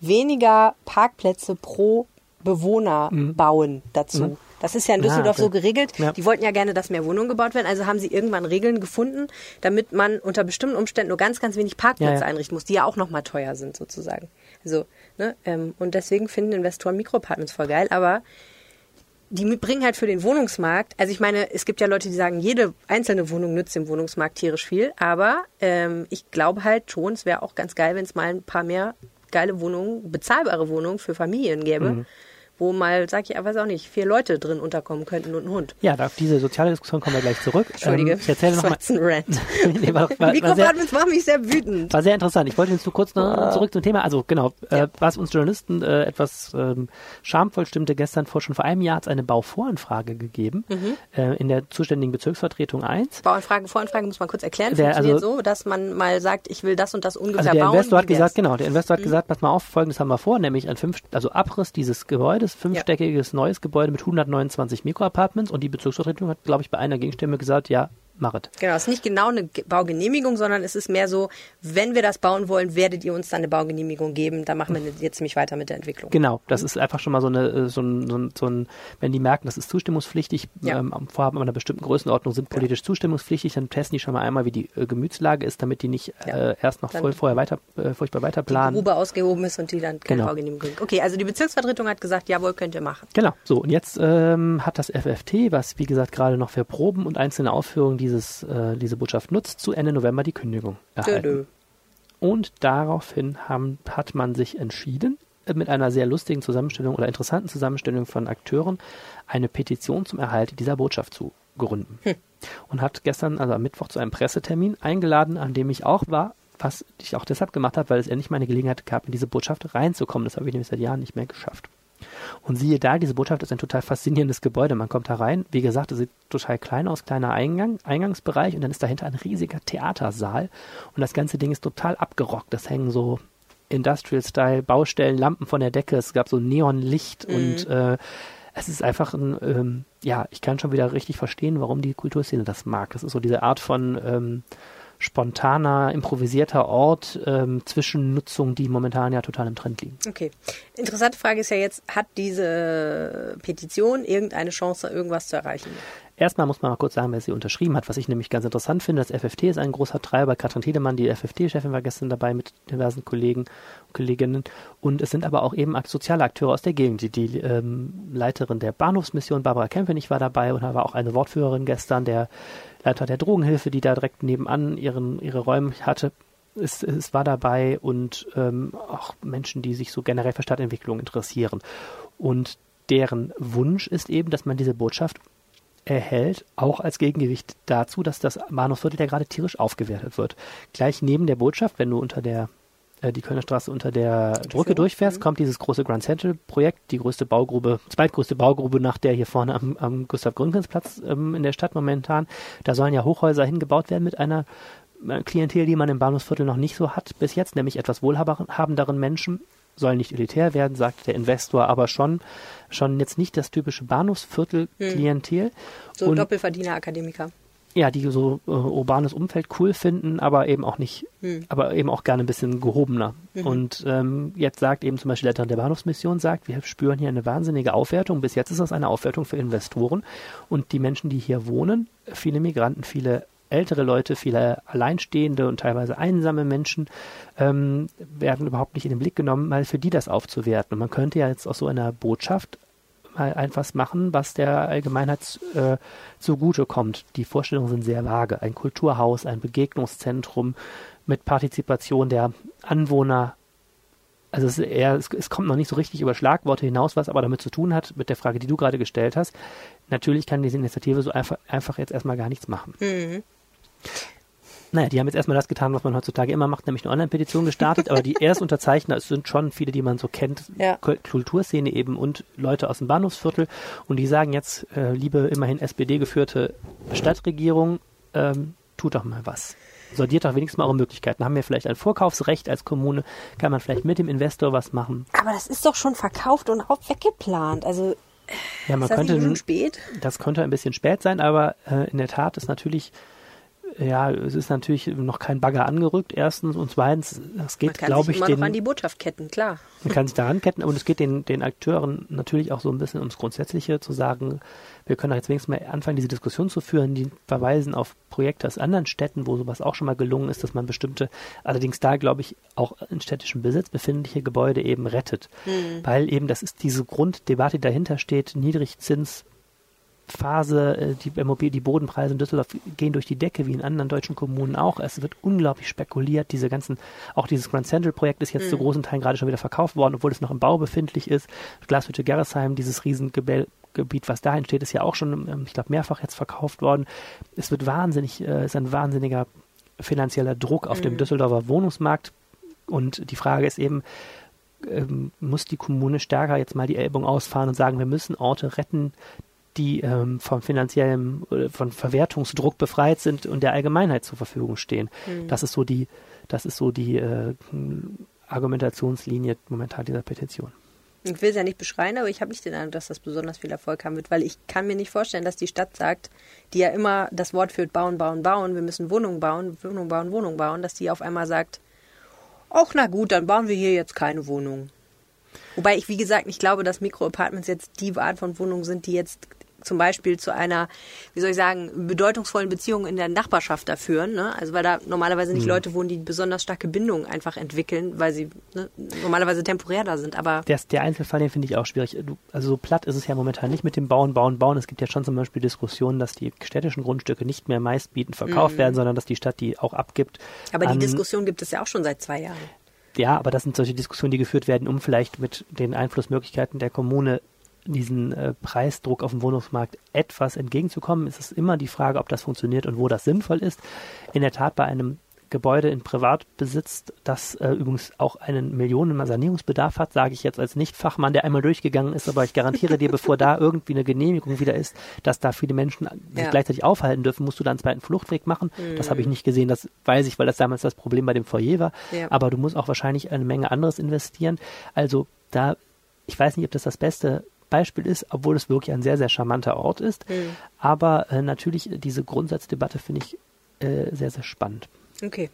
weniger Parkplätze pro Bewohner bauen dazu. Das ist ja in Mhm. Ah, Düsseldorf okay. so geregelt. Ja. Die wollten ja gerne, dass mehr Wohnungen gebaut werden. Also haben sie irgendwann Regeln gefunden, damit man unter bestimmten Umständen nur ganz, ganz wenig Parkplätze Ja, ja. einrichten muss, die ja auch nochmal teuer sind sozusagen. Also, ne, ähm, und deswegen finden Investoren Mikroapartments voll geil. Aber die bringen halt für den Wohnungsmarkt, also ich meine, es gibt ja Leute, die sagen, jede einzelne Wohnung nützt dem Wohnungsmarkt tierisch viel, aber ähm, ich glaube halt schon, es wäre auch ganz geil, wenn es mal ein paar mehr geile Wohnungen, bezahlbare Wohnungen für Familien gäbe, Mhm. Wo mal, sag ich, weiß auch nicht, vier Leute drin unterkommen könnten und ein Hund. Ja, auf diese soziale Diskussion kommen wir gleich zurück. Entschuldige, Ähm, ich erzähle nochmal. jetzt ein Rant. nee, war, war, machen mich sehr wütend. war sehr interessant. Ich wollte jetzt nur kurz noch zurück zum Thema. Also genau, äh, Ja. was uns Journalisten äh, etwas ähm, schamvoll stimmte, gestern vor schon vor einem Jahr hat es eine Bauvoranfrage gegeben Mhm. äh, in der zuständigen Bezirksvertretung 1. Bauanfrage, Voranfrage muss man kurz erklären. Der, Funktioniert also- so, dass man mal sagt, ich will das und das ungefähr Also der bauen. Investor hat gesagt, genau, der Investor Mhm. hat gesagt, pass mal auf, folgendes haben wir vor, nämlich ein fünf, also Abriss dieses Gebäudes, fünfstöckiges neues Gebäude mit 129 Mikroapartments. Und die Bezirksvertretung hat, glaube ich, bei einer Gegenstimme gesagt, ja, Marit. Genau, es ist nicht genau eine Baugenehmigung, sondern es ist mehr so, wenn wir das bauen wollen, werdet ihr uns dann eine Baugenehmigung geben. Da machen wir jetzt nämlich weiter mit der Entwicklung. Genau, das ist einfach schon mal so eine, äh, so ein, so ein, so ein wenn die merken, das ist zustimmungspflichtig, ja. ähm, Vorhaben einer bestimmten Größenordnung sind politisch ja. zustimmungspflichtig, dann testen die schon mal einmal, wie die äh, Gemütslage ist, damit die nicht ja. äh, erst noch voll, vorher weiter, äh, furchtbar weiter planen. Die Grube ausgehoben ist und die dann keine genau. Baugenehmigung. Okay, also die Bezirksvertretung hat gesagt, jawohl, könnt ihr machen. Genau, so und jetzt ähm, hat das FFT, was wie gesagt gerade noch für Proben und einzelne Aufführungen dieses, äh, diese Botschaft nutzt, zu Ende November die Kündigung erhalten. Und daraufhin haben, hat man sich entschieden, äh, mit einer sehr lustigen Zusammenstellung oder interessanten Zusammenstellung von Akteuren eine Petition zum Erhalt dieser Botschaft zu gründen. Hm. Und hat gestern, also am Mittwoch, zu einem Pressetermin eingeladen, an dem ich auch war, was ich auch deshalb gemacht habe, weil es endlich meine Gelegenheit gab, in diese Botschaft reinzukommen. Das habe ich nämlich seit Jahren nicht mehr geschafft. Und siehe da, diese Botschaft ist ein total faszinierendes Gebäude. Man kommt da rein, wie gesagt, es sieht total klein aus, kleiner Eingang, Eingangsbereich und dann ist dahinter ein riesiger Theatersaal und das ganze Ding ist total abgerockt. Das hängen so Industrial-Style Baustellen, Lampen von der Decke, es gab so Neonlicht mhm. und äh, es ist einfach ein, ähm, ja, ich kann schon wieder richtig verstehen, warum die Kulturszene das mag. Das ist so diese Art von ähm, spontaner, improvisierter Ort ähm, Zwischennutzung, die momentan ja total im Trend liegen. Okay. Interessante Frage ist ja jetzt, hat diese Petition irgendeine Chance, irgendwas zu erreichen? Erstmal muss man mal kurz sagen, wer sie unterschrieben hat, was ich nämlich ganz interessant finde. Das FFT ist ein großer Treiber. Katrin Tiedemann, die FFT-Chefin, war gestern dabei mit diversen Kollegen und Kolleginnen. Und es sind aber auch eben soziale Akteure aus der Gegend. Die, die ähm, Leiterin der Bahnhofsmission, Barbara Kempenich, war dabei und da war auch eine Wortführerin gestern, der Leiter der Drogenhilfe, die da direkt nebenan ihren, ihre Räume hatte. Es, es war dabei und ähm, auch Menschen, die sich so generell für Stadtentwicklung interessieren. Und deren Wunsch ist eben, dass man diese Botschaft erhält, auch als Gegengewicht dazu, dass das Bahnhofsviertel ja gerade tierisch aufgewertet wird. Gleich neben der Botschaft, wenn du unter der äh, die Kölner Straße unter der Brücke durchfährst, mhm. kommt dieses große Grand Central Projekt, die größte Baugrube, zweitgrößte Baugrube nach der hier vorne am, am Gustav Gründgens Platz ähm, in der Stadt momentan. Da sollen ja Hochhäuser hingebaut werden mit einer äh, Klientel, die man im Bahnhofsviertel noch nicht so hat bis jetzt, nämlich etwas wohlhabenderen Menschen soll nicht elitär werden, sagt der Investor, aber schon, schon jetzt nicht das typische Bahnhofsviertel-Klientel. Hm. So Doppelverdiener-Akademiker. Ja, die so äh, urbanes Umfeld cool finden, aber eben auch nicht, hm. aber eben auch gerne ein bisschen gehobener. Mhm. Und ähm, jetzt sagt eben zum Beispiel der der Bahnhofsmission, sagt, wir spüren hier eine wahnsinnige Aufwertung. Bis jetzt ist das eine Aufwertung für Investoren und die Menschen, die hier wohnen, viele Migranten, viele ältere Leute, viele alleinstehende und teilweise einsame Menschen ähm, werden überhaupt nicht in den Blick genommen, mal für die das aufzuwerten. Und man könnte ja jetzt aus so einer Botschaft mal einfach machen, was der Allgemeinheit äh, zugute kommt. Die Vorstellungen sind sehr vage. Ein Kulturhaus, ein Begegnungszentrum mit Partizipation der Anwohner. Also es, eher, es, es, kommt noch nicht so richtig über Schlagworte hinaus, was aber damit zu tun hat, mit der Frage, die du gerade gestellt hast. Natürlich kann diese Initiative so einfach, einfach jetzt erstmal gar nichts machen. Mhm. Naja, die haben jetzt erstmal das getan, was man heutzutage immer macht, nämlich eine Online-Petition gestartet, aber die Erstunterzeichner es sind schon viele, die man so kennt, ja. Kulturszene eben und Leute aus dem Bahnhofsviertel und die sagen jetzt, äh, liebe immerhin SPD-geführte Stadtregierung, ähm, tut doch mal was. Sortiert doch wenigstens mal eure Möglichkeiten. Haben wir vielleicht ein Vorkaufsrecht als Kommune? Kann man vielleicht mit dem Investor was machen? Aber das ist doch schon verkauft und auch weggeplant. Also ja, man ist das könnte, nicht spät? Das könnte ein bisschen spät sein, aber äh, in der Tat ist natürlich ja, es ist natürlich noch kein Bagger angerückt, erstens. Und zweitens, das geht, glaube ich, immer den, noch an die Botschaft ketten, klar. Man kann sich daran ketten und es geht den, den Akteuren natürlich auch so ein bisschen ums Grundsätzliche zu sagen, wir können jetzt wenigstens mal anfangen, diese Diskussion zu führen. Die verweisen auf Projekte aus anderen Städten, wo sowas auch schon mal gelungen ist, dass man bestimmte, allerdings da, glaube ich, auch in städtischem Besitz befindliche Gebäude eben rettet. Mhm. Weil eben, das ist diese Grunddebatte, die dahinter steht, Niedrigzins, Phase, äh, die die Bodenpreise in Düsseldorf gehen durch die Decke, wie in anderen deutschen Kommunen auch. Es wird unglaublich spekuliert. Diese ganzen, auch dieses Grand Central Projekt ist jetzt mhm. zu großen Teilen gerade schon wieder verkauft worden, obwohl es noch im Bau befindlich ist. Glashütte Gerresheim, dieses Riesengebiet, was da entsteht, ist ja auch schon, ähm, ich glaube, mehrfach jetzt verkauft worden. Es wird wahnsinnig, äh, ist ein wahnsinniger finanzieller Druck auf mhm. dem Düsseldorfer Wohnungsmarkt. Und die Frage ist eben, ähm, muss die Kommune stärker jetzt mal die Ellbogen ausfahren und sagen, wir müssen Orte retten, die ähm, vom finanziellen, von Verwertungsdruck befreit sind und der Allgemeinheit zur Verfügung stehen. Mhm. Das ist so die, das ist so die äh, Argumentationslinie momentan dieser Petition. Ich will es ja nicht beschreien, aber ich habe nicht den Eindruck, dass das besonders viel Erfolg haben wird, weil ich kann mir nicht vorstellen, dass die Stadt sagt, die ja immer das Wort führt, bauen, bauen, bauen, wir müssen Wohnungen bauen, Wohnungen bauen, Wohnungen bauen, dass die auf einmal sagt, ach na gut, dann bauen wir hier jetzt keine Wohnungen. Wobei ich, wie gesagt, nicht glaube, dass Mikroapartments jetzt die Art von Wohnungen sind, die jetzt zum Beispiel zu einer, wie soll ich sagen, bedeutungsvollen Beziehung in der Nachbarschaft da führen. Ne? Also weil da normalerweise nicht Hm. Leute wohnen, die besonders starke Bindungen einfach entwickeln, weil sie ne, normalerweise temporär da sind. Aber Der, der Einzelfall, den finde ich auch schwierig. Also so platt ist es ja momentan nicht mit dem Bauen, Bauen, Bauen. Es gibt ja schon zum Beispiel Diskussionen, dass die städtischen Grundstücke nicht mehr meistbietend verkauft werden, sondern dass die Stadt die auch abgibt. Mhm. aber die an- Diskussion gibt es ja auch schon seit zwei Jahren. Ja, aber das sind solche Diskussionen, die geführt werden, um vielleicht mit den Einflussmöglichkeiten der Kommune diesen äh, Preisdruck auf dem Wohnungsmarkt etwas entgegenzukommen. Es ist immer die Frage, ob das funktioniert und wo das sinnvoll ist. In der Tat bei einem Gebäude in Privatbesitz, das äh, übrigens auch einen Millionen Sanierungsbedarf hat, sage ich jetzt als Nicht-Fachmann, der einmal durchgegangen ist, aber ich garantiere dir, bevor da irgendwie eine Genehmigung wieder ist, dass da viele Menschen sich Ja. gleichzeitig aufhalten dürfen, musst du da einen zweiten Fluchtweg machen. Das habe ich nicht gesehen, das weiß ich, weil das damals das Problem bei dem Foyer war. Ja. Aber du musst auch wahrscheinlich eine Menge anderes investieren. Also da, ich weiß nicht, ob das das beste Beispiel ist, obwohl es wirklich ein sehr, sehr charmanter Ort ist. Aber äh, natürlich diese Grundsatzdebatte finde ich äh, sehr, sehr spannend. Okay.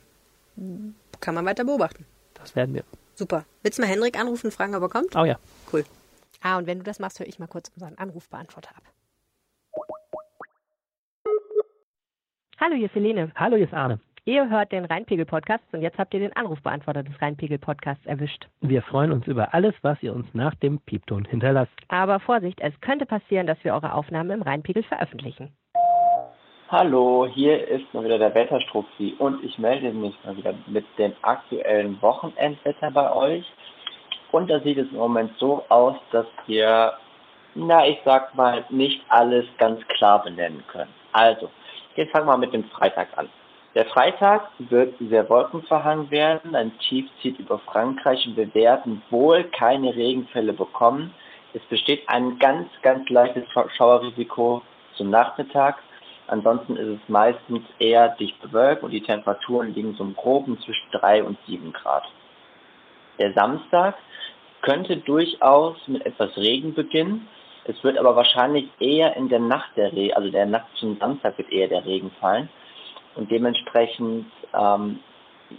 Kann man weiter beobachten. Das werden wir. Super. Willst du mal Henrik anrufen und fragen, ob er kommt? Oh ja. Cool. Ah, und wenn du das machst, höre ich mal kurz unseren Anrufbeantworter ab. Hallo, hier ist Helene. Hallo, hier ist Arne. Ihr hört den Rheinpegel-Podcast und jetzt habt ihr den Anrufbeantworter des Rheinpegel-Podcasts erwischt. Wir freuen uns über alles, was ihr uns nach dem Piepton hinterlasst. Aber Vorsicht, es könnte passieren, dass wir eure Aufnahmen im Rheinpegel veröffentlichen. Hallo, hier ist mal wieder der Wetterstruxi und ich melde mich mal wieder mit dem aktuellen Wochenendwetter bei euch. Und da sieht es im Moment so aus, dass wir, na, ich sag mal, nicht alles ganz klar benennen können. Also, jetzt fangen wir mit dem Freitag an. Der Freitag wird sehr wolkenverhangen werden. Ein Tief zieht über Frankreich und wir werden wohl keine Regenfälle bekommen. Es besteht ein ganz, ganz leichtes Schauerrisiko zum Nachmittag. Ansonsten ist es meistens eher dicht bewölkt und die Temperaturen liegen so im Groben zwischen 3 und 7 Grad. Der Samstag könnte durchaus mit etwas Regen beginnen. Es wird aber wahrscheinlich eher in der Nacht der Regen, also der Nacht zum Samstag wird eher der Regen fallen. Und dementsprechend ähm,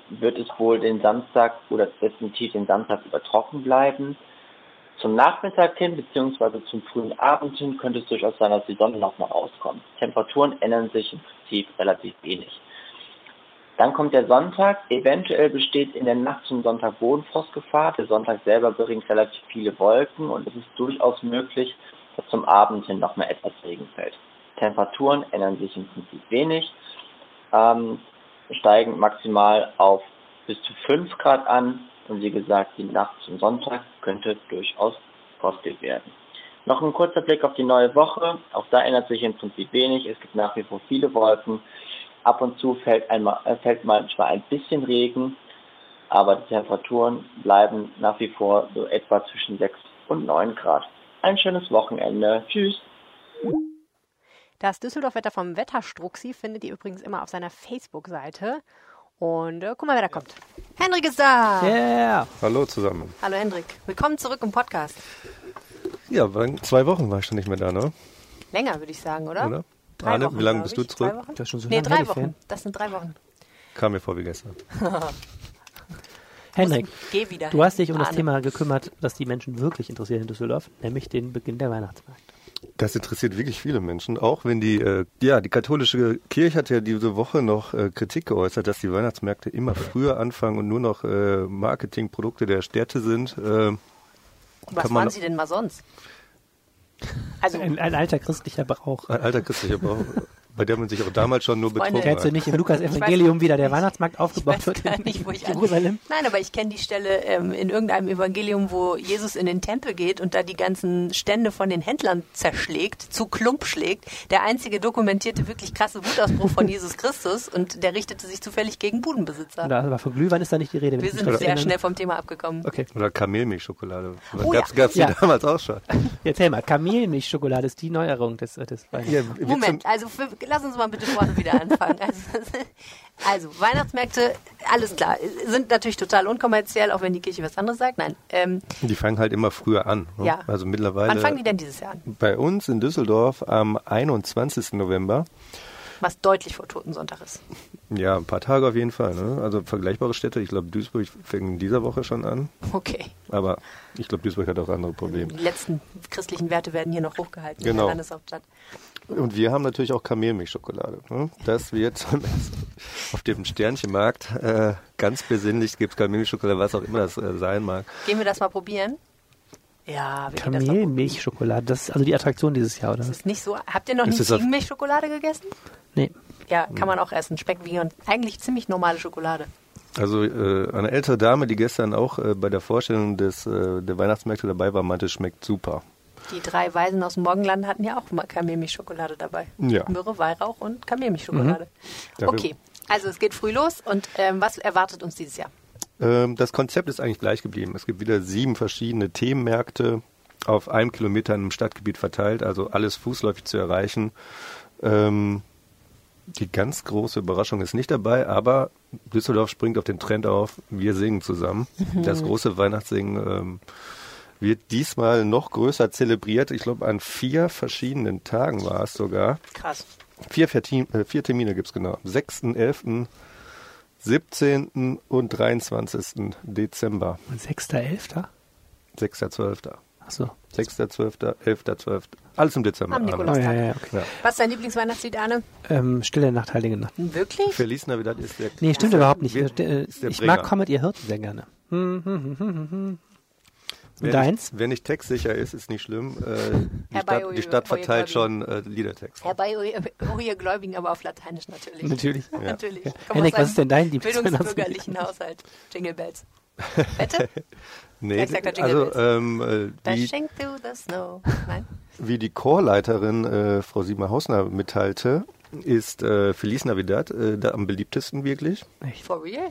wird es wohl den Samstag oder definitiv den Samstag über trocken bleiben. Zum Nachmittag hin, beziehungsweise zum frühen Abend hin, könnte es durchaus sein, dass die Sonne noch mal rauskommt. Temperaturen ändern sich im Prinzip relativ wenig. Dann kommt der Sonntag. Eventuell besteht in der Nacht zum Sonntag Bodenfrostgefahr. Der Sonntag selber bringt relativ viele Wolken und es ist durchaus möglich, dass zum Abend hin noch mal etwas Regen fällt. Temperaturen ändern sich im Prinzip wenig, ähm, steigen maximal auf bis zu 5 Grad an und wie gesagt, die Nacht zum Sonntag könnte durchaus frostig werden. Noch ein kurzer Blick auf die neue Woche. Auch da ändert sich im Prinzip wenig. Es gibt nach wie vor viele Wolken. Ab und zu fällt, einmal, äh, fällt manchmal ein bisschen Regen, aber die Temperaturen bleiben nach wie vor so etwa zwischen 6 und 9 Grad. Ein schönes Wochenende. Tschüss. Das Düsseldorf-Wetter vom Wetterstruxi findet ihr übrigens immer auf seiner Facebook-Seite. Und äh, guck mal, wer da kommt. Hendrik ist da. Yeah! Hallo zusammen. Hallo Hendrik. Willkommen zurück im Podcast. Ja, zwei Wochen war ich schon nicht mehr da, ne? Länger, würde ich sagen, oder? Oder? Drei Arne, Wochen, wie lange bist du zurück? Zwei Wochen? Das schon so Nee, drei Wochen. Ferien. Das sind drei Wochen. Kam mir vor wie gestern. Henrik, Geh wieder. du hast dich um das Arne. Thema gekümmert, das die Menschen wirklich interessiert in Düsseldorf, nämlich den Beginn der Weihnachtsmärkte. Das interessiert wirklich viele Menschen, auch wenn die, äh, ja, die katholische Kirche hat ja diese Woche noch äh, Kritik geäußert, dass die Weihnachtsmärkte immer früher anfangen und nur noch äh, Marketingprodukte der Städte sind. Äh, Was man- waren sie denn mal sonst? Also, Ein, ein alter christlicher Brauch. ein alter christlicher Brauch, bei der man sich auch damals schon nur Freunde, betrogen Kennst du hat. nicht im Lukas weiß Evangelium, wie da der. Weihnachtsmarkt aufgebaut weiß wird gar nicht, wo ich an- Jerusalem? Nein, aber ich kenne die Stelle ähm, in irgendeinem Evangelium, wo Jesus in den Tempel geht und da die ganzen Stände von den Händlern zerschlägt, zu Klump schlägt. Der einzige dokumentierte wirklich krasse Wutausbruch von Jesus Christus und der richtete sich zufällig gegen Budenbesitzer. Da, aber von Glühwein ist da nicht die Rede. Wir ich sind sehr schnell vom Thema abgekommen. Okay, Oder Kamelmilchschokolade. Oh gab's, ja. gab's die Ja. damals auch schon. erzähl mal. Kamelmilchschokolade ist die Neuerung des, des Weihnachts. Ja, Moment, also für, lass uns mal bitte vorne wieder anfangen. Also, also Weihnachtsmärkte alles klar. Sind natürlich total unkommerziell, auch wenn die Kirche was anderes sagt. Nein. Ähm, Die fangen halt immer früher an. Ne? Ja. Also mittlerweile. wann fangen die denn dieses Jahr an? Bei uns in Düsseldorf am 21. November. Was deutlich vor Totensonntag ist. Ja, ein paar Tage auf jeden Fall. Ne? Also vergleichbare Städte. Ich glaube, Duisburg fängt in dieser Woche schon an. Okay. Aber ich glaube, Duisburg hat auch andere Probleme. Die letzten christlichen Werte werden hier noch hochgehalten in Genau. der Landeshauptstadt. Und wir haben natürlich auch Kamelmilchschokolade. Ne? Das wird zum ersten- auf dem Sternchenmarkt äh, ganz besinnlich gibt es Kamelmilchschokolade, was auch immer das äh, sein mag. Gehen wir das mal probieren? Ja, wir gehen das mal probieren. Kamelmilchschokolade, das ist also die Attraktion dieses Jahr, oder? Das ist nicht so. Habt ihr noch Ist nie Ziegenmilchschokolade gegessen? Nee. Ja, kann man auch essen. Schmeckt wie und eigentlich ziemlich normale Schokolade. Also äh, eine ältere Dame, die gestern auch äh, bei der Vorstellung des, äh, der Weihnachtsmärkte dabei war, meinte, es schmeckt super. Die drei Weisen aus dem Morgenland hatten ja auch mal Kamelmilchschokolade dabei. Ja. Myrrhe, Weihrauch und Kamelmilchschokolade. Dafür- Okay, also es geht früh los und ähm, was erwartet uns dieses Jahr? Ähm, das Konzept ist eigentlich gleich geblieben. Es gibt wieder sieben verschiedene Themenmärkte auf einem Kilometer im Stadtgebiet verteilt, also alles fußläufig zu erreichen. Ähm, die ganz große Überraschung ist nicht dabei, aber Düsseldorf springt auf den Trend auf, wir singen zusammen. Das große Weihnachtssingen ähm, wird diesmal noch größer zelebriert. Ich glaube, an vier verschiedenen Tagen war es sogar. Krass. Vier, äh, vier Termine gibt es genau. Am 6., 11., 17. und 23. Dezember. 6.11.? 6.12. Achso. 6.12., 11.12. Alles im Dezember. Am Oh, Nikolaus. ja, ja, okay. Ja. Was ist dein Lieblingsweihnachtslied, Arne? Ähm, Stille Nacht, Heilige Nacht. Wirklich? Feliz Navidad ist der. Nee, stimmt überhaupt nicht. Äh, der ich mag Comet, ihr Hirten sehr gerne. Hm, hm, hm, hm, hm, hm. Wer deins? Nicht, wer nicht textsicher ist, ist nicht schlimm. Äh, die, Stadt, die Stadt verteilt schon äh, Liedertext. Herbei, ihr Gläubigen, aber auf Lateinisch natürlich. Natürlich. Natürlich. Ja. Henrik, was ist denn dein Lieblingsweihnachtslied? Bildungsbürgerlichen Haushalt. Jingle Bells. Wette? Nee, also ähm, äh, wie, Dashing through the snow. Nein? wie die Chorleiterin äh, Frau Siemer Hausner mitteilte, ist äh, Feliz Navidad äh, da am beliebtesten wirklich. For real?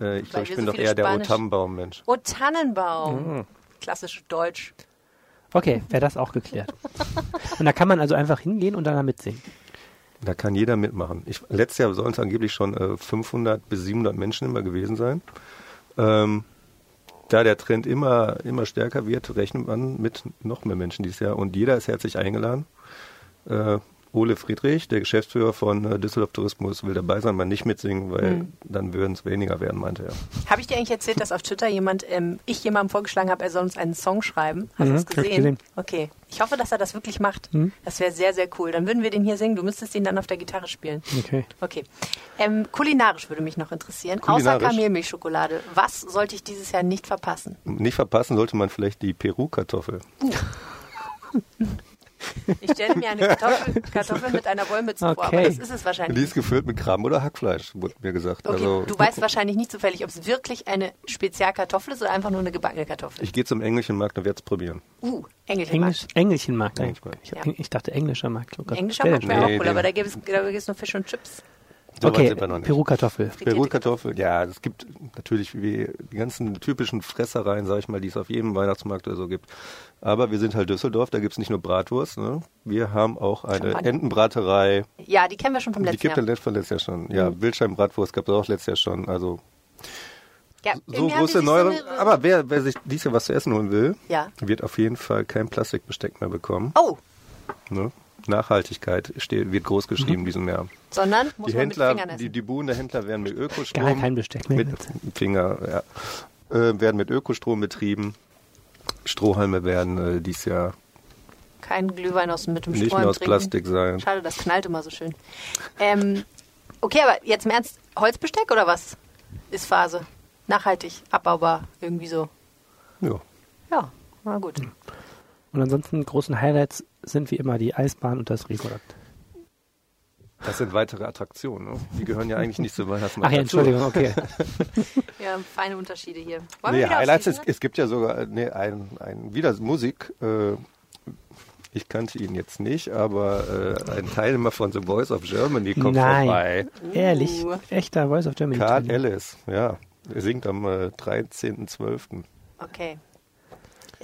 Äh, ich glaube, ich bin so doch eher der Spanisch- Otambaum-Mensch. Oh, Tannenbaum. Mhm. Klassisch Deutsch. Okay, wäre das auch geklärt. Und da kann man also einfach hingehen und dann da mitsingen. Da kann jeder mitmachen. Ich, letztes Jahr sollen es angeblich schon äh, 500 bis 700 Menschen immer gewesen sein. Ähm, da der Trend immer, immer stärker wird, rechnet man mit noch mehr Menschen dieses Jahr. Und jeder ist herzlich eingeladen. Äh, Ole Friedrich, der Geschäftsführer von äh, Düsseldorf Tourismus, will dabei sein, mal nicht mitsingen, weil Mhm. dann würden es weniger werden, meinte er. Habe ich dir eigentlich erzählt, dass auf Twitter jemand, ähm, ich jemandem vorgeschlagen habe, er soll uns einen Song schreiben? Hast du Mhm, das hab ich gesehen? gesehen. Okay. Ich hoffe, dass er das wirklich macht. Mhm. Das wäre sehr, sehr cool. Dann würden wir den hier singen. Du müsstest ihn dann auf der Gitarre spielen. Okay. Okay. Ähm, kulinarisch würde mich noch interessieren. Außer? Kamelmilchschokolade. Was sollte ich dieses Jahr nicht verpassen? Nicht verpassen sollte man vielleicht die Peru-Kartoffel. Ich stelle mir eine Kartoffel, Kartoffel mit einer Wollmütze vor, aber Okay. das ist es wahrscheinlich. Die ist gefüllt mit Krabben oder Hackfleisch, wurde mir gesagt. Okay, also, du weißt wahrscheinlich nicht zufällig, ob es wirklich eine Spezialkartoffel ist oder einfach nur eine gebackene Kartoffel. ich gehe zum englischen Markt und werde es probieren. uh, Engelchen. Englisch, Engelchenmarkt. Englischmarkt. Ich, Ja. ich dachte englischer Markt. Oh Gott. Englischer Markt wäre Nee, auch cool, den- aber da gibt es, da gibt es nur Fisch und Chips. So Okay, sind wir noch nicht. Peru-Kartoffel. Peru-Kartoffel, ja, es gibt natürlich wie die ganzen typischen Fressereien, sag ich mal, die es auf jedem Weihnachtsmarkt oder so gibt. Aber wir sind halt Düsseldorf, da gibt es nicht nur Bratwurst, ne? wir haben auch eine. Entenbraterei, Ja, die kennen wir schon vom die letzten gibt Jahr. es von letztes Jahr schon. Ja, Wildschwein-Bratwurst gab es auch letztes Jahr schon. Also Ja, so große die sich Neuerung. so Aber wer, wer sich dieses Jahr was zu essen holen will, Ja. wird auf jeden Fall kein Plastikbesteck mehr bekommen. Oh, Ne? Nachhaltigkeit steht, wird groß geschrieben in diesem Jahr. sondern muss Die man Händler, mit Fingern die, essen. die Buhnen der Händler werden mit Ökostrom. Gar kein Besteck mehr. Mit Finger, ja. Äh, werden mit Ökostrom betrieben. Strohhalme werden äh, dieses Jahr Kein Glühwein aus mit dem nicht Strohhalm mehr aus trinken. Plastik sein. Schade, das knallt immer so schön. Ähm, okay, aber jetzt im Ernst, Holzbesteck oder was? Ist Phase. Nachhaltig, abbaubar, irgendwie so. Ja. Ja, na gut. Und ansonsten großen Highlights sind wie immer die Eisbahn und das Rigorakt. Das sind weitere Attraktionen. Ne? Die gehören ja eigentlich nicht zum Weihnachtsmarkt. Ach ja. Entschuldigung, okay. Ja, feine Unterschiede hier. Wollen Nee, Highlights, es, es gibt ja sogar äh, nee, ein, ein, wieder Musik. Äh, ich kannte ihn jetzt nicht, aber äh, ein Teilnehmer von The Voice of Germany kommt Nein. vorbei. Ehrlich, echter Voice of Germany. Teilnehmer. Ellis, ja. Er singt am äh, 13.12. Okay.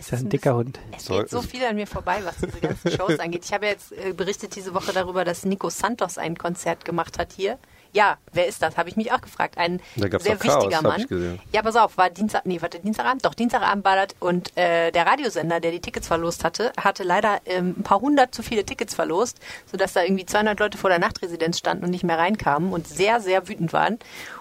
Es Ist ja ein ein dicker Hund. Es geht so viel an mir vorbei, was diese ganzen Shows angeht. Ich habe jetzt äh, berichtet diese Woche darüber, dass Nico Santos ein Konzert gemacht hat hier Ja, wer ist das? Habe ich mich auch gefragt. Ein sehr Chaos, wichtiger hab Mann. Ja, pass auf, war Dienstag, nee, warte, Dienstagabend? Doch, Dienstagabend war das und äh, der Radiosender, der die Tickets verlost hatte, hatte leider ähm, ein paar hundert zu viele Tickets verlost, sodass da irgendwie 200 Leute vor der Nachtresidenz standen und nicht mehr reinkamen und sehr, sehr wütend waren.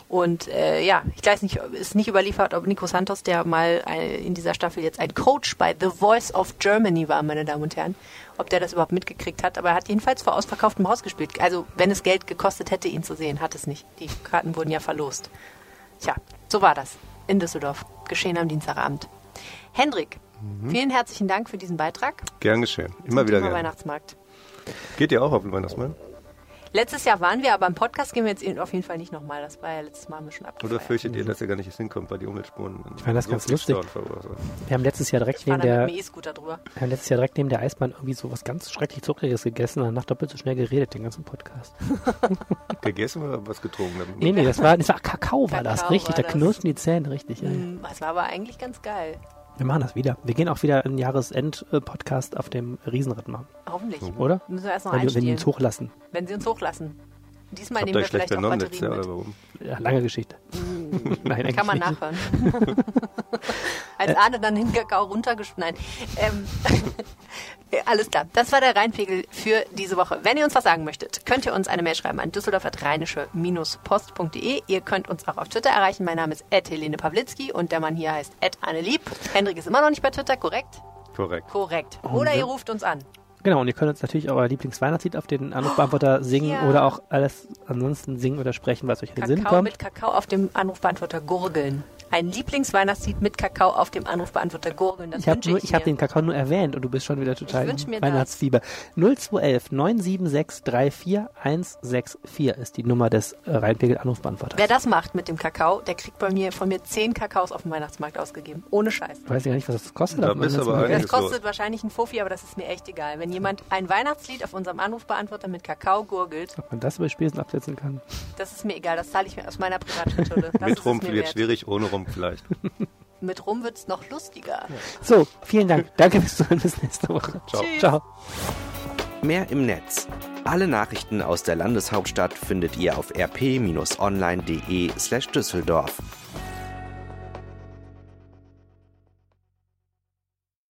Und äh, ja, ich weiß nicht, ob- ist nicht überliefert, ob Nico Santos, der mal äh, in dieser Staffel jetzt ein Coach bei The Voice of Germany war, meine Damen und Herren, ob der das überhaupt mitgekriegt hat. Aber er hat jedenfalls vor ausverkauftem Haus gespielt. Also wenn es Geld gekostet hätte, ihn zu sehen, hat es nicht. Die Karten wurden ja verlost. Tja, so war das in Düsseldorf. Geschehen am Dienstagabend. Hendrik, vielen herzlichen Dank für diesen Beitrag. Gern geschehen. Immer zum wieder Thema gerne. Weihnachtsmarkt. Geht ihr auch auf den Weihnachtsmarkt? Letztes Jahr waren wir, aber im Podcast gehen wir jetzt auf jeden Fall nicht nochmal. Das war ja letztes Mal haben wir schon abgefeiert. Oder fürchtet ihr, dass ihr gar nicht hinkommt, weil die Umweltspuren Ich fand das ganz lustig. Wir haben letztes Jahr direkt neben der, drüber. wir haben letztes Jahr direkt neben der Eisbahn irgendwie so was ganz schrecklich Zuckriges gegessen und danach doppelt so schnell geredet, den ganzen Podcast. Gegessen oder was getrunken? Nee, nee, das war, das war Kakao war das, richtig. war Da das. knirschen die Zähne richtig. Ja. Mm, Das war aber eigentlich ganz geil. Wir machen das wieder. Wir gehen auch wieder einen Jahresend-Podcast auf dem Riesenrad machen, Hoffentlich. oder? Müssen wir erst noch Wenn, wenn die einstehen. uns hochlassen. Wenn sie uns hochlassen. Diesmal Habt nehmen ihr wir vielleicht auch Batterien Jahr oder mit. warum? Ja, lange Geschichte. Nein, Kann man nicht. nachhören. Als Arne dann den Kakao runtergeschnitten. Nein. Ähm, alles klar. Das war der Rheinpegel für diese Woche. Wenn ihr uns was sagen möchtet, könnt ihr uns eine Mail schreiben an düsseldorf.rheinische-post.de. Ihr könnt uns auch auf Twitter erreichen. Mein Name ist Helene Pawlitzki und der Mann hier heißt Annelieb. Hendrik ist immer noch nicht bei Twitter, korrekt? Korrekt. Korrekt. Oder ihr ruft uns an. Genau, und ihr könnt uns natürlich euer Lieblingsweihnachtslied auf den Anrufbeantworter singen ja. oder auch alles ansonsten singen oder sprechen, was euch in den Sinn Kakao kommt. mit Kakao auf dem Anrufbeantworter gurgeln. Ein Lieblingsweihnachtslied mit Kakao auf dem Anrufbeantworter gurgeln. Das Ich habe wünsche ich, ich hab den Kakao nur erwähnt und du bist schon wieder total das. Weihnachtsfieber. 0211 976 34164 ist die Nummer des äh, Rheinpegel-Anrufbeantworters. Wer das macht mit dem Kakao, der kriegt bei mir von mir zehn Kakaos auf dem Weihnachtsmarkt ausgegeben. Ohne Scheiß. Ich weiß gar nicht, was das kostet. Da bist aber Das los. kostet wahrscheinlich ein Fuffi, aber das ist mir echt egal. Wenn jemand ein Weihnachtslied auf unserem Anrufbeantworter mit Kakao gurgelt, Ob man das über Spesen absetzen kann. das ist mir egal. Das zahle ich mir aus meiner Privatschatulle. Das Mit ist Rum es mir wird schwierig, ohne Rum vielleicht. Mit Rum wird's noch lustiger. So, vielen Dank. Danke fürs Zuhören. Bis nächste Woche. Ciao. Tschüss. Ciao. Mehr im Netz. Alle Nachrichten aus der Landeshauptstadt findet ihr auf rp-online.de slash Düsseldorf.